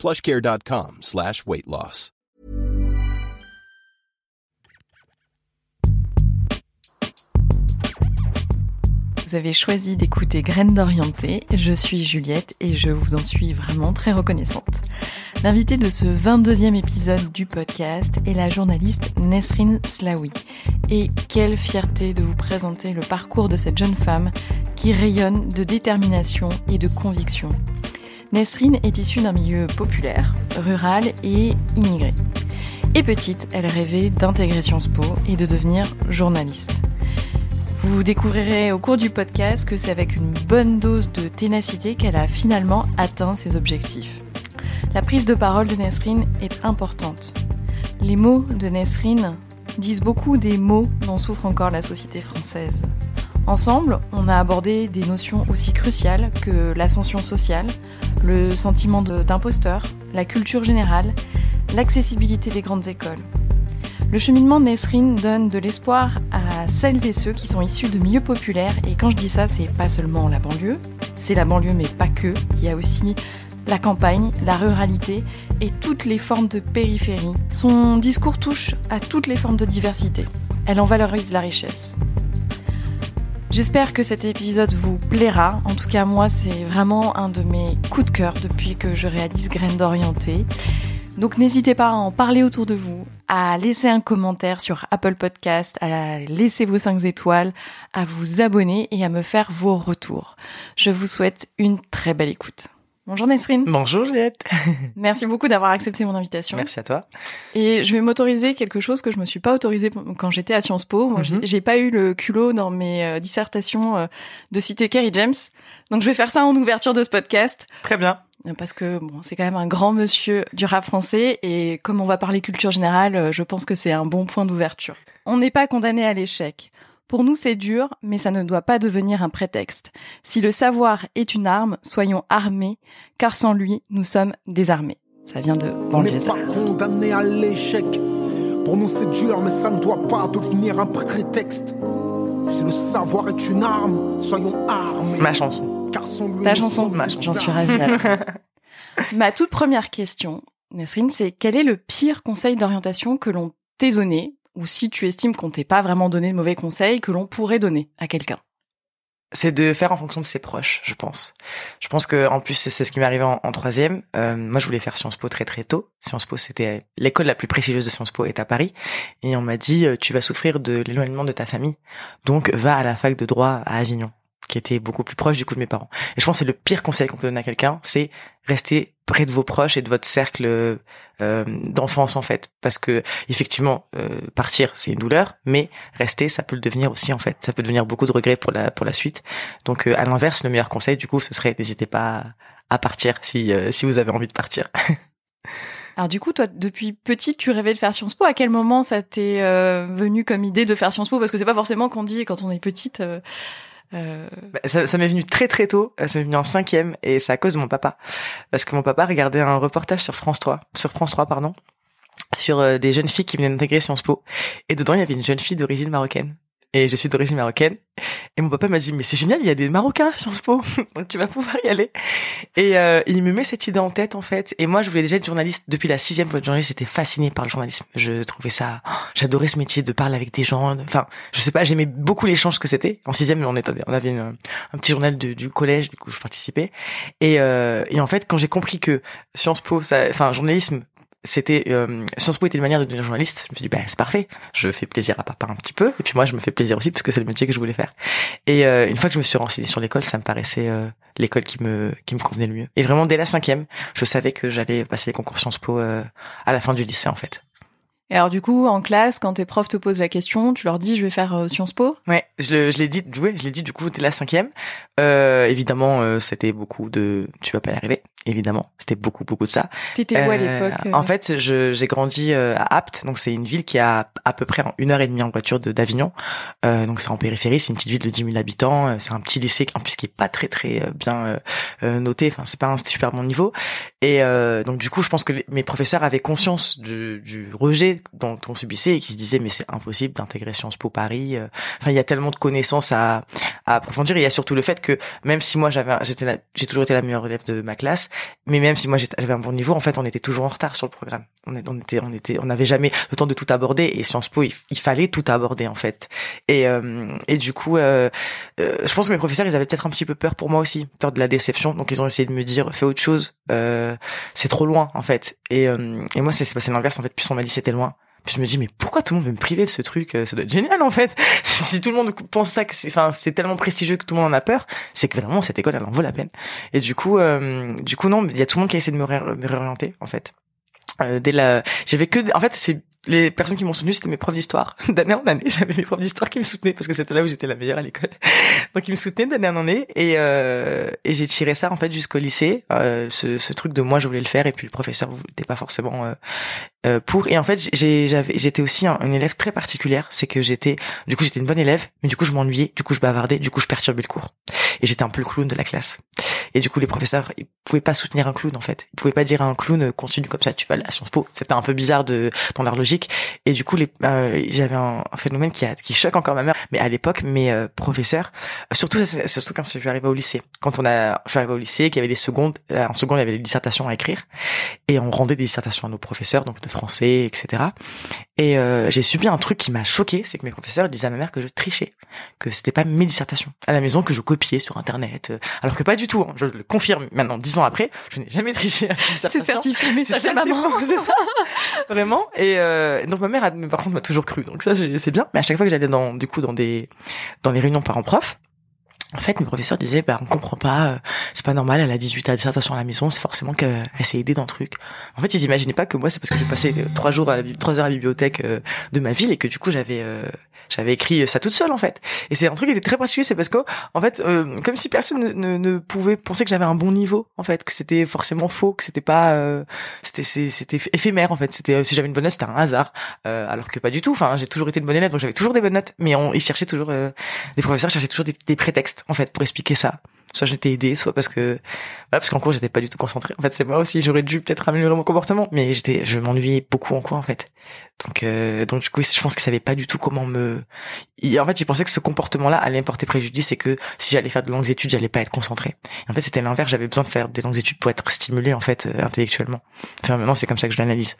plushcare.com slash. Vous avez choisi d'écouter Graines d'Orienté. Je suis Juliette et je vous en suis vraiment très reconnaissante. L'invité de ce 22e épisode du podcast est la journaliste Nesrine Slaoui. Et quelle fierté de vous présenter le parcours de cette jeune femme qui rayonne de détermination et de conviction. Nesrine est issue d'un milieu populaire, rural et immigré. Et petite, elle rêvait d'intégrer Sciences Po et de devenir journaliste. Vous découvrirez au cours du podcast que c'est avec une bonne dose de ténacité qu'elle a finalement atteint ses objectifs. La prise de parole de Nesrine est importante. Les mots de Nesrine disent beaucoup des mots dont souffre encore la société française. Ensemble, on a abordé des notions aussi cruciales que l'ascension sociale, le sentiment d'imposteur, la culture générale, l'accessibilité des grandes écoles. Le cheminement de Nesrine donne de l'espoir à celles et ceux qui sont issus de milieux populaires. Et quand je dis ça, c'est pas seulement la banlieue, c'est la banlieue, mais pas que. Il y a aussi la campagne, la ruralité et toutes les formes de périphérie. Son discours touche à toutes les formes de diversité. Elle en valorise la richesse. J'espère que cet épisode vous plaira. En tout cas, moi, c'est vraiment un de mes coups de cœur depuis que je réalise Graines d'Orienté. Donc n'hésitez pas à en parler autour de vous, à laisser un commentaire sur Apple Podcast, à laisser vos 5 étoiles, à vous abonner et à me faire vos retours. Je vous souhaite une très belle écoute. Bonjour Nesrine. Bonjour Juliette. Merci beaucoup d'avoir accepté mon invitation. Merci à toi. Et je vais m'autoriser quelque chose que je me suis pas autorisé quand j'étais à Sciences Po. Moi, Mhm. j'ai pas eu le culot dans mes euh, dissertations euh, de citer Kerry James. Donc je vais faire ça en ouverture de ce podcast Très bien. euh, parce que bon, c'est quand même un grand monsieur du rap français et comme on va parler culture générale, je pense que c'est un bon point d'ouverture. On n'est pas condamné à l'échec. Pour nous, c'est dur, mais ça ne doit pas devenir un prétexte. Si le savoir est une arme, soyons armés, car sans lui, nous sommes désarmés. Ça vient de On n'est pas condamné à l'échec. Pour nous c'est dur, mais ça ne doit pas devenir un prétexte. Si le savoir est une arme, soyons armés. Ma chanson. Car sans lui, Ta chanson, ma- des j'en suis ravie. Ma toute première question, Nesrine, c'est quel est le pire conseil d'orientation que l'on t'ait donné, ou si tu estimes qu'on t'ait pas vraiment donné de mauvais conseils, que l'on pourrait donner à quelqu'un C'est de faire en fonction de ses proches, je pense. Je pense que en plus c'est ce qui m'est arrivé en, en troisième. Euh, moi, je voulais faire Sciences Po très très tôt. Sciences Po, c'était l'école la plus prestigieuse de Sciences Po est à Paris, et on m'a dit euh, tu vas souffrir de l'éloignement de ta famille, donc va à la fac de droit à Avignon, qui était beaucoup plus proche du coup de mes parents. Et je pense que c'est le pire conseil qu'on peut donner à quelqu'un, c'est rester près de vos proches et de votre cercle euh, d'enfance en fait, parce que effectivement euh, partir c'est une douleur, mais rester ça peut le devenir aussi en fait, ça peut devenir beaucoup de regrets pour la pour la suite. Donc euh, à l'inverse, le meilleur conseil du coup ce serait n'hésitez pas à, partir si euh, si vous avez envie de partir. Alors du coup, toi, depuis petite, tu rêvais de faire Sciences Po. À quel moment ça t'est euh, venu comme idée de faire Sciences Po? Parce que c'est pas forcément qu'on dit quand on est petite. Euh, Bah, ça ça m'est venu très très tôt, ça m'est venu en cinquième et c'est à cause de mon papa, parce que mon papa regardait un reportage sur France 3, sur France 3 pardon, sur euh, des jeunes filles qui venaient d'intégrer Sciences Po. Et dedans il y avait une jeune fille d'origine marocaine. Et je suis d'origine marocaine. Et mon papa m'a dit, mais c'est génial, il y a des Marocains Sciences Po. Donc tu vas pouvoir y aller. Et euh, il me met cette idée en tête, en fait. Et moi, je voulais déjà être journaliste. Depuis la sixième pour être journaliste, j'étais fascinée par le journalisme. Je trouvais ça... oh, J'adorais ce métier de parler avec des gens. Enfin, je sais pas, j'aimais beaucoup l'échange que c'était. En sixième, on, était, on avait un petit journal de- du collège, du coup, je participais. Et, euh, et en fait, quand j'ai compris que Sciences Po, enfin, journalisme, c'était euh, Sciences Po était une manière de devenir journaliste. Je me suis dit bah c'est parfait. Je fais plaisir à papa un petit peu et puis moi je me fais plaisir aussi parce que c'est le métier que je voulais faire. Et euh, une fois que je me suis renseigné sur l'école, ça me paraissait euh, l'école qui me qui me convenait le mieux. Et vraiment dès la cinquième, je savais que j'allais passer les concours Sciences Po euh, à la fin du lycée en fait. Et alors du coup, en classe, quand tes profs te posent la question, tu leur dis je vais faire euh, Sciences Po? Ouais, je, l'ai dit, ouais, je l'ai dit du coup, t'es la cinquième. Euh, évidemment, euh, c'était beaucoup de tu vas pas y arriver. Évidemment, c'était beaucoup beaucoup de ça. T'étais où à Euh, l'époque euh En fait, je, j'ai grandi à Apt, donc c'est une ville qui a à peu près une heure et demie en voiture de d'Avignon. Euh, donc c'est en périphérie, c'est une petite ville de 10 000 habitants. C'est un petit lycée en plus qui est pas très très bien noté. Enfin, c'est pas un super bon niveau. Et euh, donc du coup, je pense que mes professeurs avaient conscience du, du rejet dont on subissait et qui se disaient mais c'est impossible d'intégrer Sciences Po Paris. euh. Enfin, il y a tellement de connaissances à, à approfondir. Il y a surtout le fait que même si moi j'avais, j'étais j'ai toujours été la meilleure élève de ma classe, mais même si moi j'avais un bon niveau, en fait, on était toujours en retard sur le programme. On, était, on était, on n'avait jamais le temps de tout aborder. Et Sciences Po, il, fallait tout aborder en fait. Et euh, et du coup, euh, euh, je pense que mes professeurs, ils avaient peut-être un petit peu peur pour moi aussi, peur de la déception. Donc ils ont essayé de me dire, fais autre chose. Euh, c'est trop loin en fait. Et euh, et moi, c'est c'est passé l'inverse en fait. Plus on m'a dit c'était loin. Je me dis mais pourquoi tout le monde veut me priver de ce truc Euh, Ça doit être génial en fait. si tout le monde pense ça que c'est, enfin c'est tellement prestigieux que tout le monde en a peur, c'est que vraiment cette école elle en vaut la peine. Et du coup, euh, du coup non, il y a tout le monde qui a essayé de me, ré- me réorienter en fait. Euh, dès la, j'avais que, en fait c'est les personnes qui m'ont soutenu, c'était mes profs d'histoire. D'année en année, j'avais mes profs d'histoire qui me soutenaient parce que c'était là où j'étais la meilleure à l'école. Donc ils me soutenaient d'année en année et euh, et j'ai tiré ça en fait jusqu'au lycée. Euh, ce, ce truc de moi je voulais le faire et puis le professeur n'était pas forcément euh, pour. Et en fait j'étais aussi un, élève très particulière, c'est que j'étais du coup j'étais une bonne élève, mais du coup je m'ennuyais, du coup je bavardais, du coup je perturbais le cours et j'étais un peu le clown de la classe. Et du coup les professeurs ils pouvaient pas soutenir un clown en fait, ils pouvaient pas dire à un clown euh, continue comme ça tu vas à Sciences Po. C'était un peu bizarre de dans leur logique. Et du coup les euh, j'avais un, phénomène qui a qui choque encore ma mère, mais à l'époque mes euh, professeurs surtout ça, surtout quand je suis arrivé au lycée. Quand on a, je suis arrivé au lycée, qu'il y avait des secondes, euh, en seconde il y avait des dissertations à écrire, et on rendait des dissertations à nos professeurs, donc français, etc. Et euh, j'ai subi un truc qui m'a choqué, c'est que mes professeurs disaient à ma mère que je trichais, que c'était pas mes dissertations à la maison que je copiais sur internet, euh, alors que pas du tout. hein. je le confirme maintenant, dix ans après, je n'ai jamais triché. C'est certifié, mais ça C'est c'est maman. certifié, c'est ça. Vraiment. Et euh, donc ma mère, a, par contre, m'a toujours cru. Donc ça, c'est bien. Mais à chaque fois que j'allais dans, du coup, dans des, dans les réunions parents-prof, en fait, mes professeurs disaient, bah, on comprend pas, euh, c'est pas normal, elle a 18 à dissertation à la maison, c'est forcément qu'elle s'est aidée dans le truc. En fait, ils imaginaient pas que moi, c'est parce que j'ai passé euh, trois jours à trois heures à la bibliothèque euh, de ma ville et que du coup, j'avais, euh, j'avais écrit ça toute seule, en fait. Et c'est un truc qui était très particulier, c'est parce que, en fait, euh, comme si personne ne, ne, ne pouvait penser que j'avais un bon niveau, en fait, que c'était forcément faux, que c'était pas, euh, c'était, c'était éphémère, en fait. C'était, euh, si j'avais une bonne note, c'était un hasard. Euh, alors que pas du tout. Enfin, j'ai toujours été une bonne élève, donc j'avais toujours des bonnes notes. Mais on, ils cherchaient toujours, euh, les professeurs cherchaient toujours des, des prétextes, en fait, pour expliquer ça. Soit j'étais aidé, soit parce que, voilà, parce qu'en cours j'étais pas du tout concentré. En fait, c'est moi aussi, j'aurais dû peut-être améliorer mon comportement, mais j'étais, je m'ennuyais beaucoup en cours, en fait. Donc, euh, donc du coup, je pense qu'ils savaient pas du tout comment me. ils- en fait, ils pensaient que ce comportement-là allait me porter préjudice et que si j'allais faire de longues études, j'allais pas être concentré. Et en fait, c'était l'inverse. J'avais besoin de faire des longues études pour être stimulé, en fait, euh, intellectuellement. Enfin, maintenant, c'est comme ça que je l'analyse.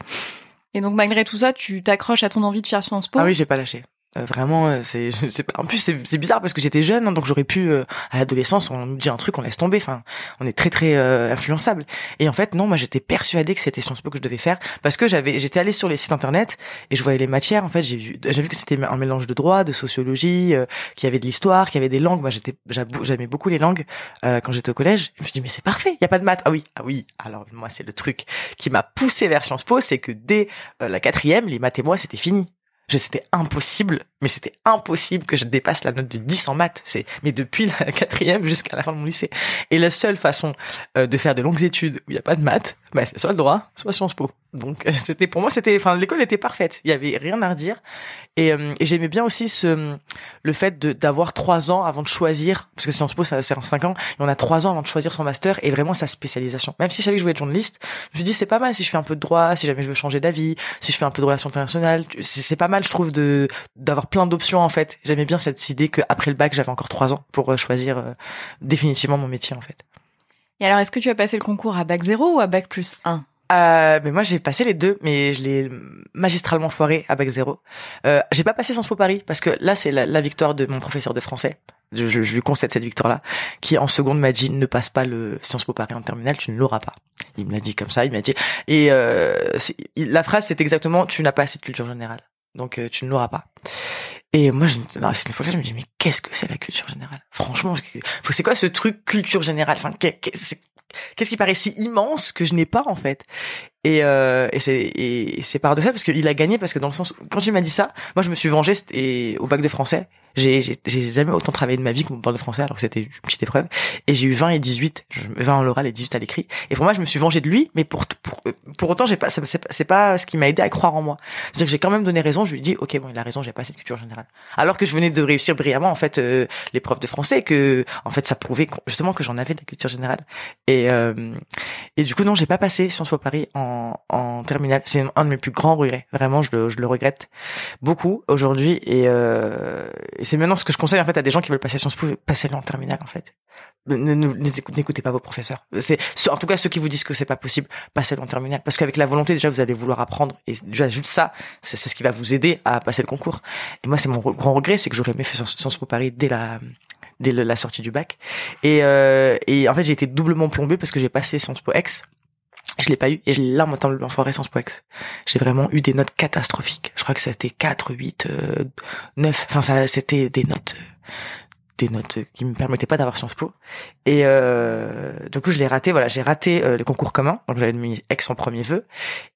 Et donc malgré tout ça, tu t'accroches à ton envie de faire Sciences Po? Ah oui, j'ai pas lâché. Euh, vraiment, euh, c'est, en plus c'est, bizarre parce que j'étais jeune, hein, donc j'aurais pu euh, à l'adolescence, on nous dit un truc, on laisse tomber. Enfin, on est très très euh, influençable. Et en fait, non, moi j'étais persuadée que c'était Sciences Po que je devais faire parce que j'avais, j'étais allé sur les sites internet et je voyais les matières. En fait, j'ai vu, j'ai vu que c'était un mélange de droit, de sociologie, euh, qu'il y avait de l'histoire, qu'il y avait des langues. Moi, j'étais, j'aimais beaucoup les langues quand j'étais au collège. Je me suis dit mais c'est parfait, il y a pas de maths. Ah oui, ah oui. Alors moi, c'est le truc qui m'a poussé vers Sciences Po, c'est que dès la quatrième, les maths et moi, c'était fini. C'était impossible, mais c'était impossible que je dépasse la note de 10 en maths. C'est, mais depuis la quatrième jusqu'à la fin de mon lycée. Et la seule façon euh, de faire de longues études où il n'y a pas de maths, bah, c'est soit le droit, soit Sciences Po. Donc euh, c'était pour moi, c'était, enfin l'école était parfaite. Il y avait rien à redire. Et, euh, et j'aimais bien aussi ce, le fait de d'avoir trois ans avant de choisir, parce que Sciences Po ça c'est en cinq ans, et on a trois ans avant de choisir son master et vraiment sa spécialisation. Même si je savais que je voulais être journaliste, je me suis dit c'est pas mal si je fais un peu de droit, si jamais je veux changer d'avis, si je fais un peu de relations internationales, c'est pas mal je trouve de d'avoir plein d'options en fait. J'aimais bien cette idée qu'après le bac j'avais encore trois ans pour euh, choisir euh, définitivement mon métier en fait. Et alors, est-ce que tu as passé le concours à bac 0 ou à bac plus 1 Euh, mais moi j'ai passé les deux, mais je l'ai magistralement foiré à bac zéro. Euh, j'ai pas passé Sciences Po Paris parce que là c'est la, la victoire de mon professeur de français. Je, je, je lui concède cette victoire-là, qui en seconde m'a dit ne passe pas le Sciences Po Paris en terminale, tu ne l'auras pas. Il me l'a dit comme ça, il m'a dit. Et euh, la phrase c'est exactement tu n'as pas assez de culture générale, donc euh, tu ne l'auras pas. Et moi, je, à cette époque-là, je me dis mais qu'est-ce que c'est la culture générale? Franchement, c'est quoi ce truc culture générale? Enfin, qu'est-ce qui paraît si immense que je n'ai pas en fait? Et, euh, et c'est et c'est paradoxal parce qu'il a gagné parce que dans le sens où, quand il m'a dit ça, moi je me suis vengé c'était au bac de français. J'ai jamais autant travaillé de ma vie que mon bac de français alors que c'était une petite épreuve et j'ai eu 20 et 18, je- 20 en l'oral et 18 à l'écrit. Et pour moi je me suis vengé de lui mais pour pour pour autant j'ai pas c'est pas, ce qui m'a aidé à croire en moi. C'est-à-dire que j'ai quand même donné raison, je lui ai dit OK bon, il a raison, j'ai pas cette culture générale. Alors que je venais de réussir brillamment en fait euh, l'épreuve de français que en fait ça prouvait justement que j'en avais de la culture générale. Et euh, et du coup, non, j'ai pas passé Sciences Po Paris en, en terminale. C'est un de mes plus grands regrets. Vraiment, je le, je le regrette beaucoup aujourd'hui. Et, euh, et c'est maintenant ce que je conseille en fait à des gens qui veulent passer Sciences Po, passez-le en terminale en fait. N'écoutez pas vos professeurs. C'est en tout cas ceux qui vous disent que c'est pas possible, passez-le en terminale. Parce qu'avec la volonté, déjà, vous allez vouloir apprendre. Et juste ça, c'est ce qui va vous aider à passer le concours. Et moi, c'est mon grand regret, c'est que j'aurais aimé faire Sciences Po Paris dès la dès la sortie du bac. Et, euh, et en fait, j'ai été doublement plombé parce que j'ai passé Sciences Po Ex. Je l'ai pas eu et je l'ai lamentable l'enfoiré Sciences Po Ex. J'ai vraiment eu des notes catastrophiques. Je crois que c'était 4, 8, euh, 9. Enfin, ça, c'était des notes, euh, notes qui me permettaient pas d'avoir Sciences Po. Et euh, du coup, je l'ai raté. Voilà, j'ai raté euh, le concours commun. Donc, j'avais mis Ex en premier vœu.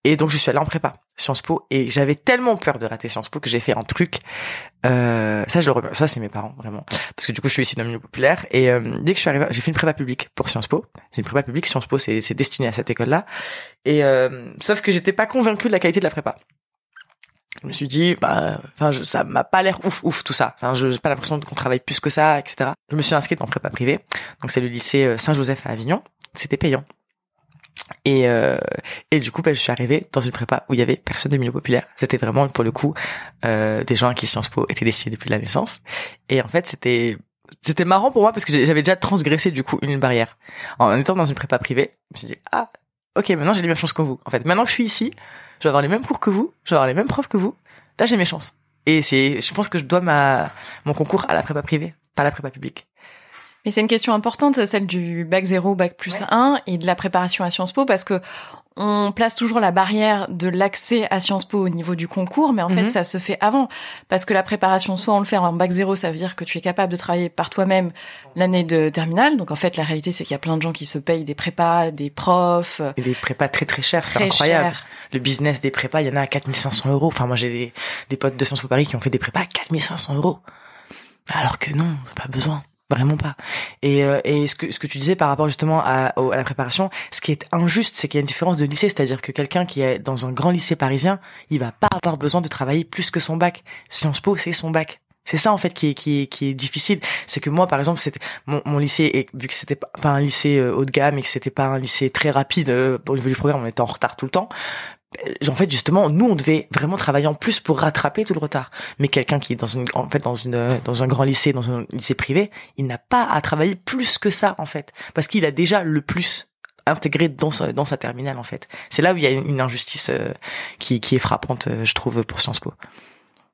Et donc, je suis allé en prépa Sciences Po. Et j'avais tellement peur de rater Sciences Po que j'ai fait un truc. Euh, ça, je le remets. Ça, c'est mes parents, vraiment parce que du coup je suis issu d'un milieu populaire et euh, dès que je suis arrivé j'ai fait une prépa publique pour Sciences Po c'est une prépa publique Sciences Po c'est destiné à cette école là et euh, sauf que j'étais pas convaincu de la qualité de la prépa je me suis dit bah enfin je- ça m'a pas l'air ouf ouf tout ça. Enfin je j'ai pas l'impression qu'on travaille plus que ça etc je me suis inscrite en prépa privée. Donc c'est le lycée euh, Saint-Joseph à Avignon. C'était payant. Et euh, et du coup bah, je suis arrivé dans une prépa où il y avait personne de milieu populaire. C'était vraiment pour le coup euh, des gens à qui Sciences Po était destiné depuis la naissance. Et en fait c'était c'était marrant pour moi parce que j'avais déjà transgressé du coup une barrière. En étant dans une prépa privée je me suis dit ah ok maintenant j'ai les mêmes chances que vous. En fait maintenant que je suis ici je vais avoir les mêmes cours que vous je vais avoir les mêmes profs que vous. Là j'ai mes chances. Et c'est je pense que je dois ma mon concours à la prépa privée pas à la prépa publique. Mais c'est une question importante, celle du bac 0, bac plus Ouais. 1 et de la préparation à Sciences Po parce que on place toujours la barrière de l'accès à Sciences Po au niveau du concours, mais en Mhm. fait, ça se fait avant. Parce que la préparation, soit on le fait en bac 0, ça veut dire que tu es capable de travailler par toi-même l'année de terminale. Donc en fait, la réalité, c'est qu'il y a plein de gens qui se payent des prépas, des profs. et des prépas très très chères c'est incroyable chers. le business des prépas il y en a à 4500 euros enfin moi j'ai des, des potes de Sciences Po Paris qui ont fait des prépas à 4500 euros alors que non pas besoin vraiment pas. Et, euh, et ce que ce que tu disais par rapport justement à, à la préparation ce qui est injuste c'est qu'il y a une différence de lycée. C'est-à-dire que quelqu'un qui est dans un grand lycée parisien il va pas avoir besoin de travailler plus que son bac. Sciences Po c'est son bac. C'est ça en fait qui est qui est qui est difficile, c'est que moi par exemple c'était mon, mon lycée et vu que c'était pas pas un lycée euh, haut de gamme et que c'était pas un lycée très rapide euh, au niveau du programme, on était en retard tout le temps. Euh, En fait, justement, nous, on devait vraiment travailler en plus pour rattraper tout le retard. Mais quelqu'un qui est dans une, en fait, dans une, dans un grand lycée, dans un lycée privé, il n'a pas à travailler plus que ça, en fait, parce qu'il a déjà le plus intégré dans sa, dans sa terminale, en fait. C'est là où il y a une une injustice euh, qui, qui est frappante, euh, je trouve, pour Sciences Po.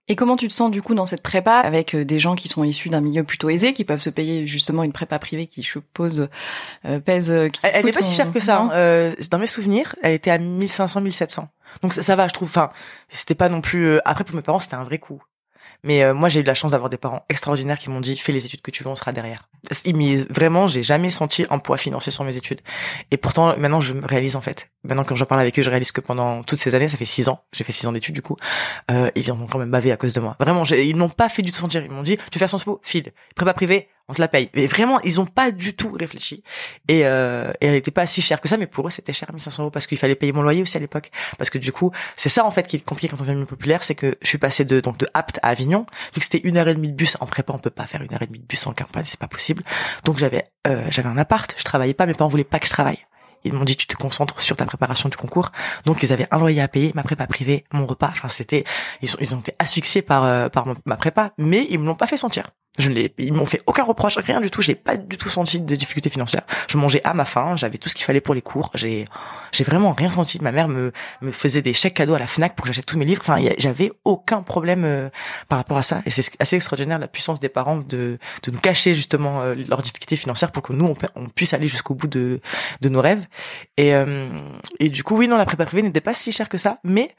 Et comment tu te sens du coup dans cette prépa avec euh, des gens qui sont issus d'un milieu plutôt aisé, qui peuvent se payer justement une prépa privée qui, je suppose, euh, pèse. euh, qui Elle, elle coûte est pas si chère que ça. Hein. Euh, dans mes souvenirs, elle était à 1500, 1700. Donc ça, ça va, je trouve. Enfin, c'était pas non plus. Après, pour mes parents, c'était un vrai coup. Mais euh, moi, j'ai eu la chance d'avoir des parents extraordinaires qui m'ont dit fais les études que tu veux, on sera derrière. M'y- vraiment, j'ai jamais senti un poids financier sur mes études. Et pourtant, maintenant, je me réalise en fait. Maintenant, quand j'en parle avec eux, je réalise que pendant toutes ces années, ça fait six ans, j'ai fait six ans d'études du coup, euh, ils en ont quand même bavé à cause de moi. Vraiment, ils n'ont pas fait du tout sentir. Ils m'ont dit tu fais Sciences Po, file. Prépa privée, on te la paye. Mais vraiment, ils ont pas du tout réfléchi. Et, euh, et elle était pas si chère que ça, mais pour eux, c'était cher, 1500 euros, parce qu'il fallait payer mon loyer aussi à l'époque. Parce que du coup, c'est ça en fait qui est compliqué quand on vient de populaire, c'est que je suis passé de donc de Apt à Avignon, vu que c'était une heure et demie de bus. En prépa, on peut pas faire une heure et demie de bus en campagne, c'est pas possible. Donc j'avais euh, j'avais un appart, je travaillais pas, mes parents voulaient pas que je travaille. Ils m'ont dit tu te concentres sur ta préparation du concours. Donc ils avaient un loyer à payer, ma prépa privée, mon repas. Enfin c'était ils sont ils ont été asphyxiés par euh, par ma prépa, mais ils me l'ont pas fait sentir. Je ne l'ai, ils m'ont fait aucun reproche, rien du tout. J'ai pas du tout senti de difficulté financière. Je mangeais à ma faim, j'avais tout ce qu'il fallait pour les cours. J'ai, j'ai vraiment rien senti. Ma mère me, me faisait des chèques cadeaux à la Fnac pour que j'achète tous mes livres. Enfin, j'avais aucun problème euh, par rapport à ça. Et c'est assez extraordinaire la puissance des parents de, de nous cacher justement euh, leurs difficultés financières pour que nous on puisse aller jusqu'au bout de, de nos rêves. Et, euh, et du coup, oui, non, la prépa privée n'était pas si chère que ça, mais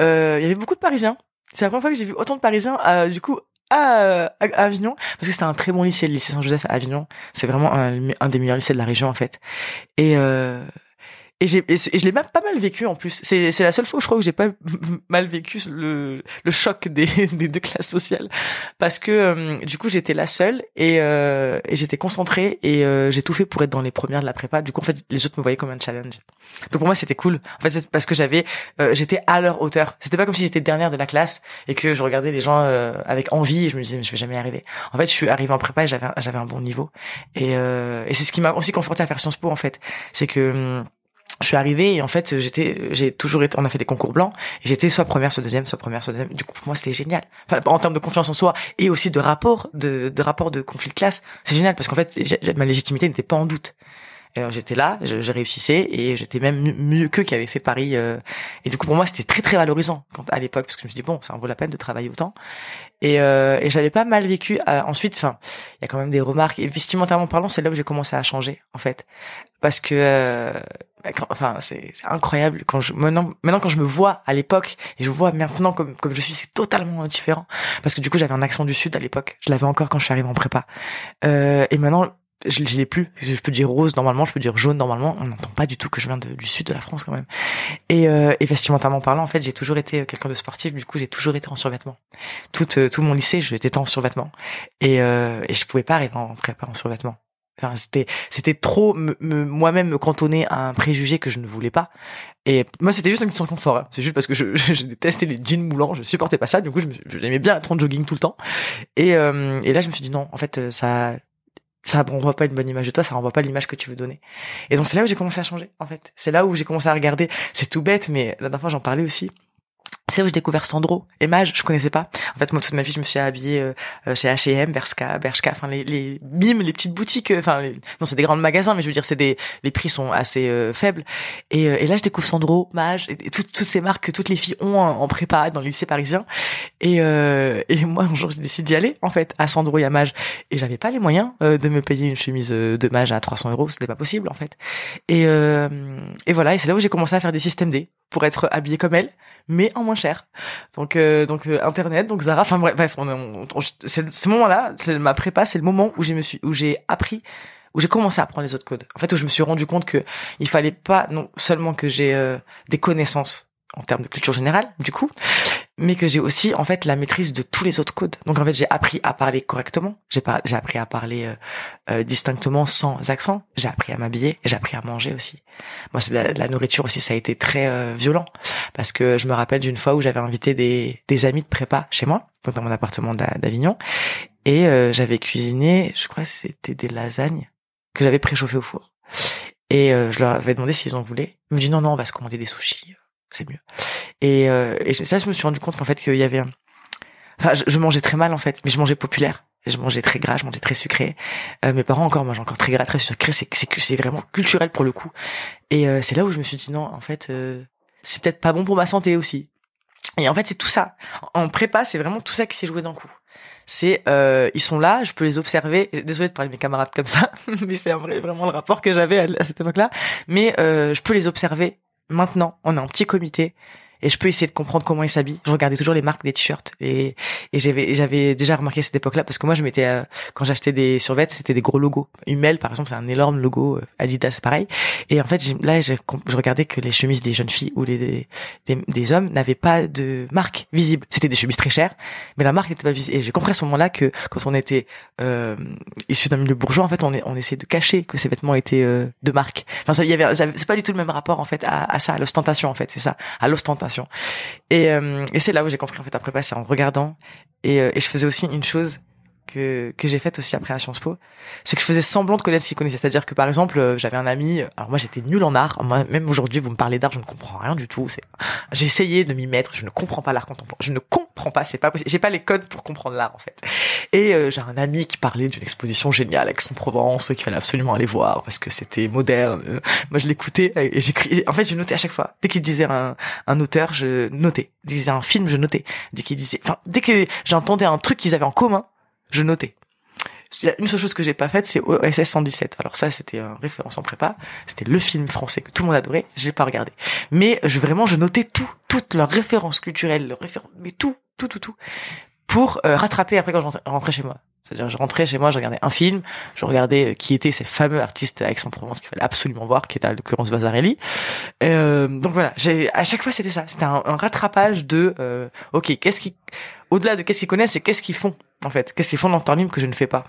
euh, il y avait beaucoup de Parisiens. C'est la première fois que j'ai vu autant de Parisiens, euh, du coup, à, à Avignon, parce que c'était un très bon lycée, le lycée Saint-Joseph à Avignon. C'est vraiment un, un des meilleurs lycées de la région, en fait. Et, euh, Et, j'ai, et je l'ai même pas mal vécu en plus. C'est, c'est la seule fois où je crois que j'ai pas mal vécu le, le choc des, des deux classes sociales. Parce que euh, du coup j'étais la seule et, euh, et j'étais concentrée et euh, j'ai tout fait pour être dans les premières de la prépa. Du coup en fait les autres me voyaient comme un challenge. Donc pour moi c'était cool. En fait c'est parce que j'avais euh, j'étais à leur hauteur. C'était pas comme si j'étais dernière de la classe et que je regardais les gens avec envie et je me disais mais je vais jamais y arriver. En fait je suis arrivée en prépa et j'avais j'avais un bon niveau et, et c'est ce qui m'a aussi conforté à faire Sciences Po en fait. C'est que hum, je suis arrivée et en fait j'étais j'ai toujours été on a fait des concours blancs j'étais soit première soit deuxième soit première soit deuxième. Du coup pour moi c'était génial. Enfin, en termes de confiance en soi et aussi de rapport de, de rapport de conflit de classe c'est génial parce qu'en fait ma légitimité n'était pas en doute j'étais là je, je, réussissais et j'étais même mieux qu'eux qui avaient fait Paris euh, et du coup pour moi c'était très très valorisant quand, à l'époque parce que je me suis dit bon ça en vaut la peine de travailler autant. Et, euh, et j'avais pas mal vécu euh, ensuite enfin il y a quand même des remarques. Et vestimentairement parlant c'est là où j'ai commencé à changer en fait. Parce que euh, enfin c'est incroyable quand je maintenant maintenant quand je me vois à l'époque et je vois maintenant comme comme je suis c'est totalement différent. Parce que du coup j'avais un accent du sud à l'époque. Je l'avais encore quand je suis arrivé en prépa. Euh, et maintenant je, je l'ai plus je peux dire rose normalement je peux dire jaune normalement on n'entend pas du tout que je viens du sud de la France quand même et, euh, et vestimentairement parlant en fait j'ai toujours été quelqu'un de sportif du coup j'ai toujours été en survêtement tout euh, tout mon lycée j'étais en survêtement et euh, et je pouvais pas arriver en prépa en survêtement Enfin, c'était c'était trop me, moi-même me cantonner à un préjugé que je ne voulais pas. Et moi, c'était juste une question de confort. Hein. C'est juste parce que je, je, détestais les jeans moulants, je supportais pas ça. Du coup, je, j'aimais bien être en jogging tout le temps. Et, euh, et là, je me suis dit non, en fait, euh, ça ça renvoie pas une bonne image de toi, ça renvoie pas l'image que tu veux donner. Et donc c'est là où j'ai commencé à changer, en fait. C'est là où j'ai commencé à regarder. C'est tout bête, mais la dernière fois j'en parlais aussi c'est où j'ai découvert Sandro et Mage, je connaissais pas. En fait, moi toute ma vie, je me suis habillée euh, chez H&M, Bershka, Bershka, enfin les les mimes, les petites boutiques, euh, enfin non, c'est des grands magasins, mais je veux dire c'est des les prix sont assez euh, faibles. Et, et là, je découvre Sandro, Mage, et, toutes ces marques que toutes les filles ont en, prépa dans le lycée parisien. Et et moi un jour, j'ai décidé d'y aller en fait à Sandro et à Mage, et j'avais pas les moyens de me payer une chemise de Mage à 300 euros, c'était pas possible en fait. Et et voilà, et c'est là où j'ai commencé à faire des systèmes D pour être habillée comme elle mais en moins cher. Donc euh, donc euh, internet, donc Zara, enfin bref, on, on, c'est ce moment-là, c'est ma prépa, c'est le moment où j'ai me suis où j'ai appris où j'ai commencé à apprendre les autres codes. En fait, où je me suis rendu compte que il fallait pas non seulement que j'ai euh, des connaissances en termes de culture générale, du coup, mais que j'ai aussi en fait la maîtrise de tous les autres codes. Donc en fait, j'ai appris à parler correctement, j'ai pas j'ai appris à parler euh, euh, distinctement sans accent, j'ai appris à m'habiller, j'ai appris à manger aussi. Moi, c'est la, la, nourriture aussi, ça a été très euh, violent parce que je me rappelle d'une fois où j'avais invité des des amis de prépa chez moi, donc dans mon appartement d'Avignon, et j'avais cuisiné, je crois que c'était des lasagnes que j'avais préchauffées au four. Et je leur avais demandé s'ils en voulaient. Ils me dit non non, on va se commander des sushis c'est mieux. Et, euh, et ça, je me suis rendu compte qu'en fait, qu'il y avait un... Enfin, je, mangeais très mal, en fait, mais je mangeais populaire. Je mangeais très gras, je mangeais très sucré. Euh, mes parents encore mangent encore très gras, très sucré. C'est c'est vraiment culturel pour le coup. Et euh, c'est là où je me suis dit non, en fait, euh, c'est peut-être pas bon pour ma santé aussi. Et en fait, c'est tout ça. En prépa, c'est vraiment tout ça qui s'est joué d'un coup. C'est euh, ils sont là, je peux les observer. Désolée de parler de mes camarades comme ça, mais c'est vraiment le rapport que j'avais à, à, cette époque-là. Mais euh, je peux les observer maintenant, on est en petit comité et je peux essayer de comprendre comment ils s'habillent. Je regardais toujours les marques des t-shirts et, et j'avais j'avais déjà remarqué cette époque-là parce que moi je m'étais euh, quand j'achetais des survêtements c'était des gros logos. Hummel par exemple c'est un énorme logo, euh, Adidas pareil. Et en fait là je, je regardais que les chemises des jeunes filles ou les des, des, hommes n'avaient pas de marque visible. C'était des chemises très chères, mais la marque n'était pas visible. Et j'ai compris à ce moment-là que quand on était euh, issu d'un milieu bourgeois en fait on on essayait de cacher que ces vêtements étaient euh, de marque. Enfin ça y avait c'est pas du tout le même rapport en fait à, à ça à l'ostentation en fait c'est ça à l'ostentation et, euh, et c'est là où j'ai compris en fait après c'est en regardant. Et, euh, et je faisais aussi une chose que, que j'ai faite aussi après à Sciences Po, c'est que je faisais semblant de connaître ce qu'il connaissait. C'est-à-dire que par exemple, euh, j'avais un ami, alors moi j'étais nul en art, moi, même aujourd'hui vous me parlez d'art, je ne comprends rien du tout. C'est, j'ai essayé de m'y mettre, je ne comprends pas l'art contemporain, je ne comprends pas, c'est pas possible, j'ai pas les codes pour comprendre l'art en fait. Et euh, j'ai un ami qui parlait d'une exposition géniale avec son Provence qu'il fallait absolument aller voir parce que c'était moderne. Moi je l'écoutais et j'écris, en fait je notais à chaque fois. Dès qu'il disait un, un auteur, je notais. Dès qu'il disait un film, je notais. Dès qu'il disait, enfin dès que j'entendais un truc qu'ils avaient en commun, je notais. Il y a une seule chose que j'ai pas faite, c'est OSS 117. Alors ça, c'était un référence en prépa. C'était le film français que tout le monde adorait. J'ai pas regardé. Mais je, vraiment, je notais tout, toutes leurs références culturelles, leurs références, mais tout, tout, tout, tout, pour euh, rattraper après quand je rentrais chez moi. C'est-à-dire, je rentrais chez moi, je regardais un film, je regardais euh, qui étaient ces fameux artistes Aix-en-Provence qu'il fallait absolument voir, qui était à l'occurrence Vasarelli. Euh, donc voilà, j'ai à chaque fois c'était ça, c'était un, un, rattrapage de, euh, ok, qu'est-ce qui, au-delà de qu'est-ce qu'ils connaissent, c'est qu'est-ce qu'ils font en fait, qu'est-ce qu'ils font dans le que je ne fais pas.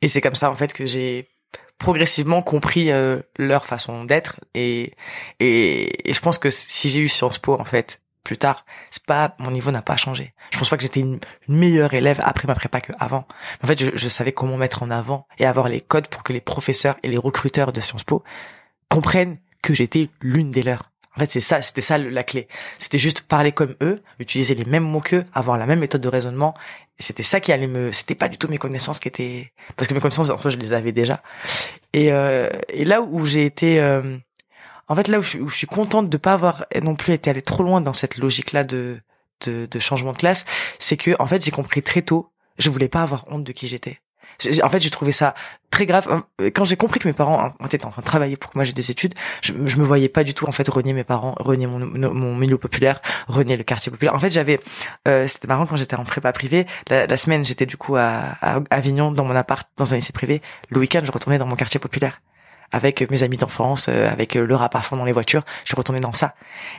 Et c'est comme ça en fait que j'ai progressivement compris euh, leur façon d'être et, et, et je pense que si j'ai eu Sciences Po en fait plus tard, c'est pas mon niveau n'a pas changé. Je pense pas que j'étais une, meilleure élève après ma prépa que avant. En fait, je, je, savais comment mettre en avant et avoir les codes pour que les professeurs et les recruteurs de Sciences Po comprennent que j'étais l'une des leurs. En fait, c'est ça, c'était ça la clé. C'était juste parler comme eux, utiliser les mêmes mots qu'eux, avoir la même méthode de raisonnement. C'était ça qui allait me, c'était pas du tout mes connaissances qui étaient, parce que mes connaissances en fait je les avais déjà. Et, euh, et là où j'ai été euh, en fait là où je, suis contente de pas avoir non plus été allé trop loin dans cette logique là de, de, de changement de classe, c'est que en fait j'ai compris très tôt, je voulais pas avoir honte de qui j'étais. En fait, j'ai trouvé ça très grave. Euh, quand j'ai compris que mes parents étaient en train de travailler pour que moi j'ai des études, je, je me voyais pas du tout en fait renier mes parents, renier mon, milieu populaire, renier le quartier populaire. En fait, j'avais, euh, c'était marrant quand j'étais en prépa privée. La, semaine, j'étais du coup à Avignon dans mon appart, dans un lycée privé. Le week-end, je retournais dans mon quartier populaire avec mes amis d'enfance, euh, avec euh, le rap à fond dans les voitures. Je retournais dans ça.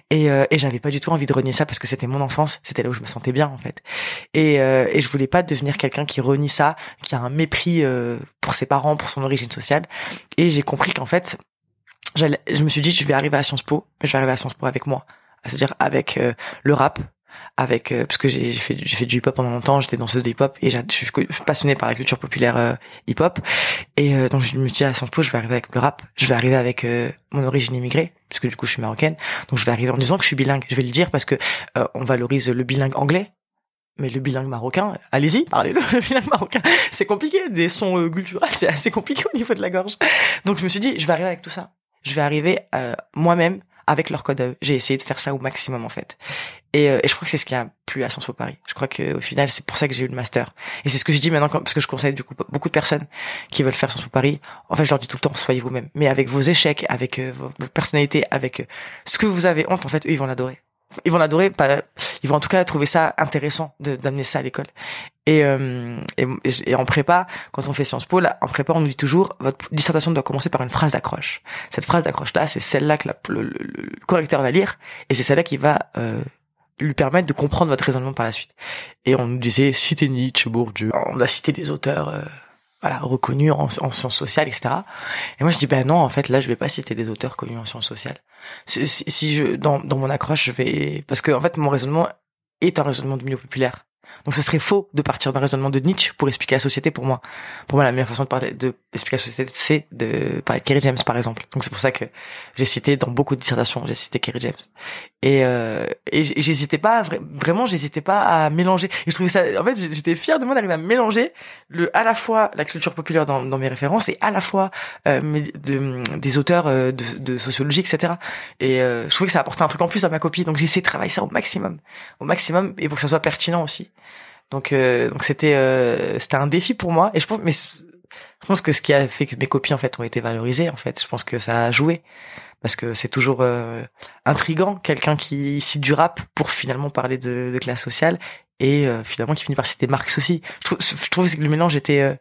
Et, euh, et j'avais pas du tout envie de renier ça parce que c'était mon enfance, c'était là où je me sentais bien en fait. Et, et je voulais pas devenir quelqu'un qui renie ça, qui a un mépris pour ses parents, pour son origine sociale. Et j'ai compris qu'en fait, je me suis dit, je vais arriver à Sciences Po, mais je vais arriver à Sciences Po avec moi. C'est-à-dire avec le rap, avec euh, parce que j'ai fait j'ai fait du hip hop pendant longtemps j'étais dans ce hip hop et je suis passionné par la culture populaire euh, hip hop et euh, donc je me dit à Sciences Po je vais arriver avec le rap je vais arriver avec mon origine immigrée puisque du coup je suis marocaine donc je vais arriver en disant que je suis bilingue je vais le dire parce que on valorise le bilingue anglais mais le bilingue marocain, allez-y, parlez-le, le bilingue marocain. C'est compliqué, des sons culturels, c'est assez compliqué au niveau de la gorge. Donc je me suis dit, je vais arriver avec tout ça. Je vais arriver moi-même avec leur code. J'ai essayé de faire ça au maximum en fait. Et, euh, et je crois que c'est ce qui a plu à Sciences Po Paris. Je crois que au final c'est pour ça que j'ai eu le master. Et c'est ce que je dis maintenant parce que je conseille du coup beaucoup de personnes qui veulent faire Sciences Po Paris. En fait, je leur dis tout le temps soyez vous-même, mais avec vos échecs, avec euh, vos personnalités, avec euh, ce que vous avez honte en fait, eux ils vont l'adorer ils vont l'adorer ils vont en tout cas trouver ça intéressant de d'amener ça à l'école. Et, euh, et, et en prépa quand on fait Sciences Po là en prépa on nous dit toujours votre dissertation doit commencer par une phrase d'accroche. Cette phrase d'accroche là c'est celle-là que le, correcteur va lire et c'est celle-là qui va euh, lui permettre de comprendre votre raisonnement par la suite. Et on nous disait citez Nietzsche Bourdieu. On a cité des auteurs euh, voilà reconnus en, en, sciences sociales etc et moi je dis ben non en fait là je vais pas citer des auteurs connus en sciences sociales. Si, je dans, dans mon accroche je vais parce que en fait mon raisonnement est un raisonnement de milieu populaire donc ce serait faux de partir d'un raisonnement de Nietzsche pour expliquer la société pour moi. Pour moi, la meilleure façon de parler de expliquer la société, c'est de parler de Kerry James par exemple. Donc c'est pour ça que j'ai cité dans beaucoup de dissertations, j'ai cité Kerry James. Et, euh, et j'hésitais pas vraiment, j'hésitais pas à mélanger. Et je trouvais ça, en fait, j'étais fier de moi d'arriver à mélanger le à la fois la culture populaire dans, dans mes références et à la fois euh, de, des auteurs euh, de, de sociologie, etc. Et euh, je trouvais que ça apportait un truc en plus à ma copie. Donc j'ai essayé de travailler ça au maximum, au maximum, et pour que ça soit pertinent aussi. Donc euh, donc c'était euh, c'était un défi pour moi. Et je pense mais je pense que ce qui a fait que mes copies en fait ont été valorisées en fait, je pense que ça a joué. Parce que c'est toujours euh, intrigant quelqu'un qui cite du rap pour finalement parler de, de classe sociale et finalement qui finit par citer Marx aussi. Je trouve, je trouve que le mélange était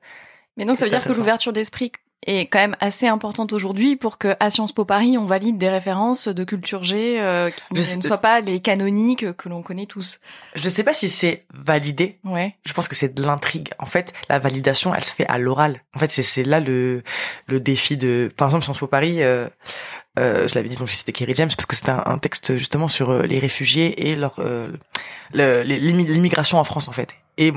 mais donc ça veut dire que l'ouverture d'esprit est quand même assez importante aujourd'hui pour que à Sciences Po Paris on valide des références de culture G euh, qui ne soient pas les canoniques que l'on connaît tous. Je sais pas si c'est validé. Ouais. Je pense que c'est de l'intrigue. En fait, la validation, elle se fait à l'oral. En fait, c'est là le le défi de par exemple Sciences Po Paris euh, euh, je l'avais dit donc cité Kerry James parce que c'était un, texte justement sur euh, les réfugiés et leur euh, l'immigration en France en fait et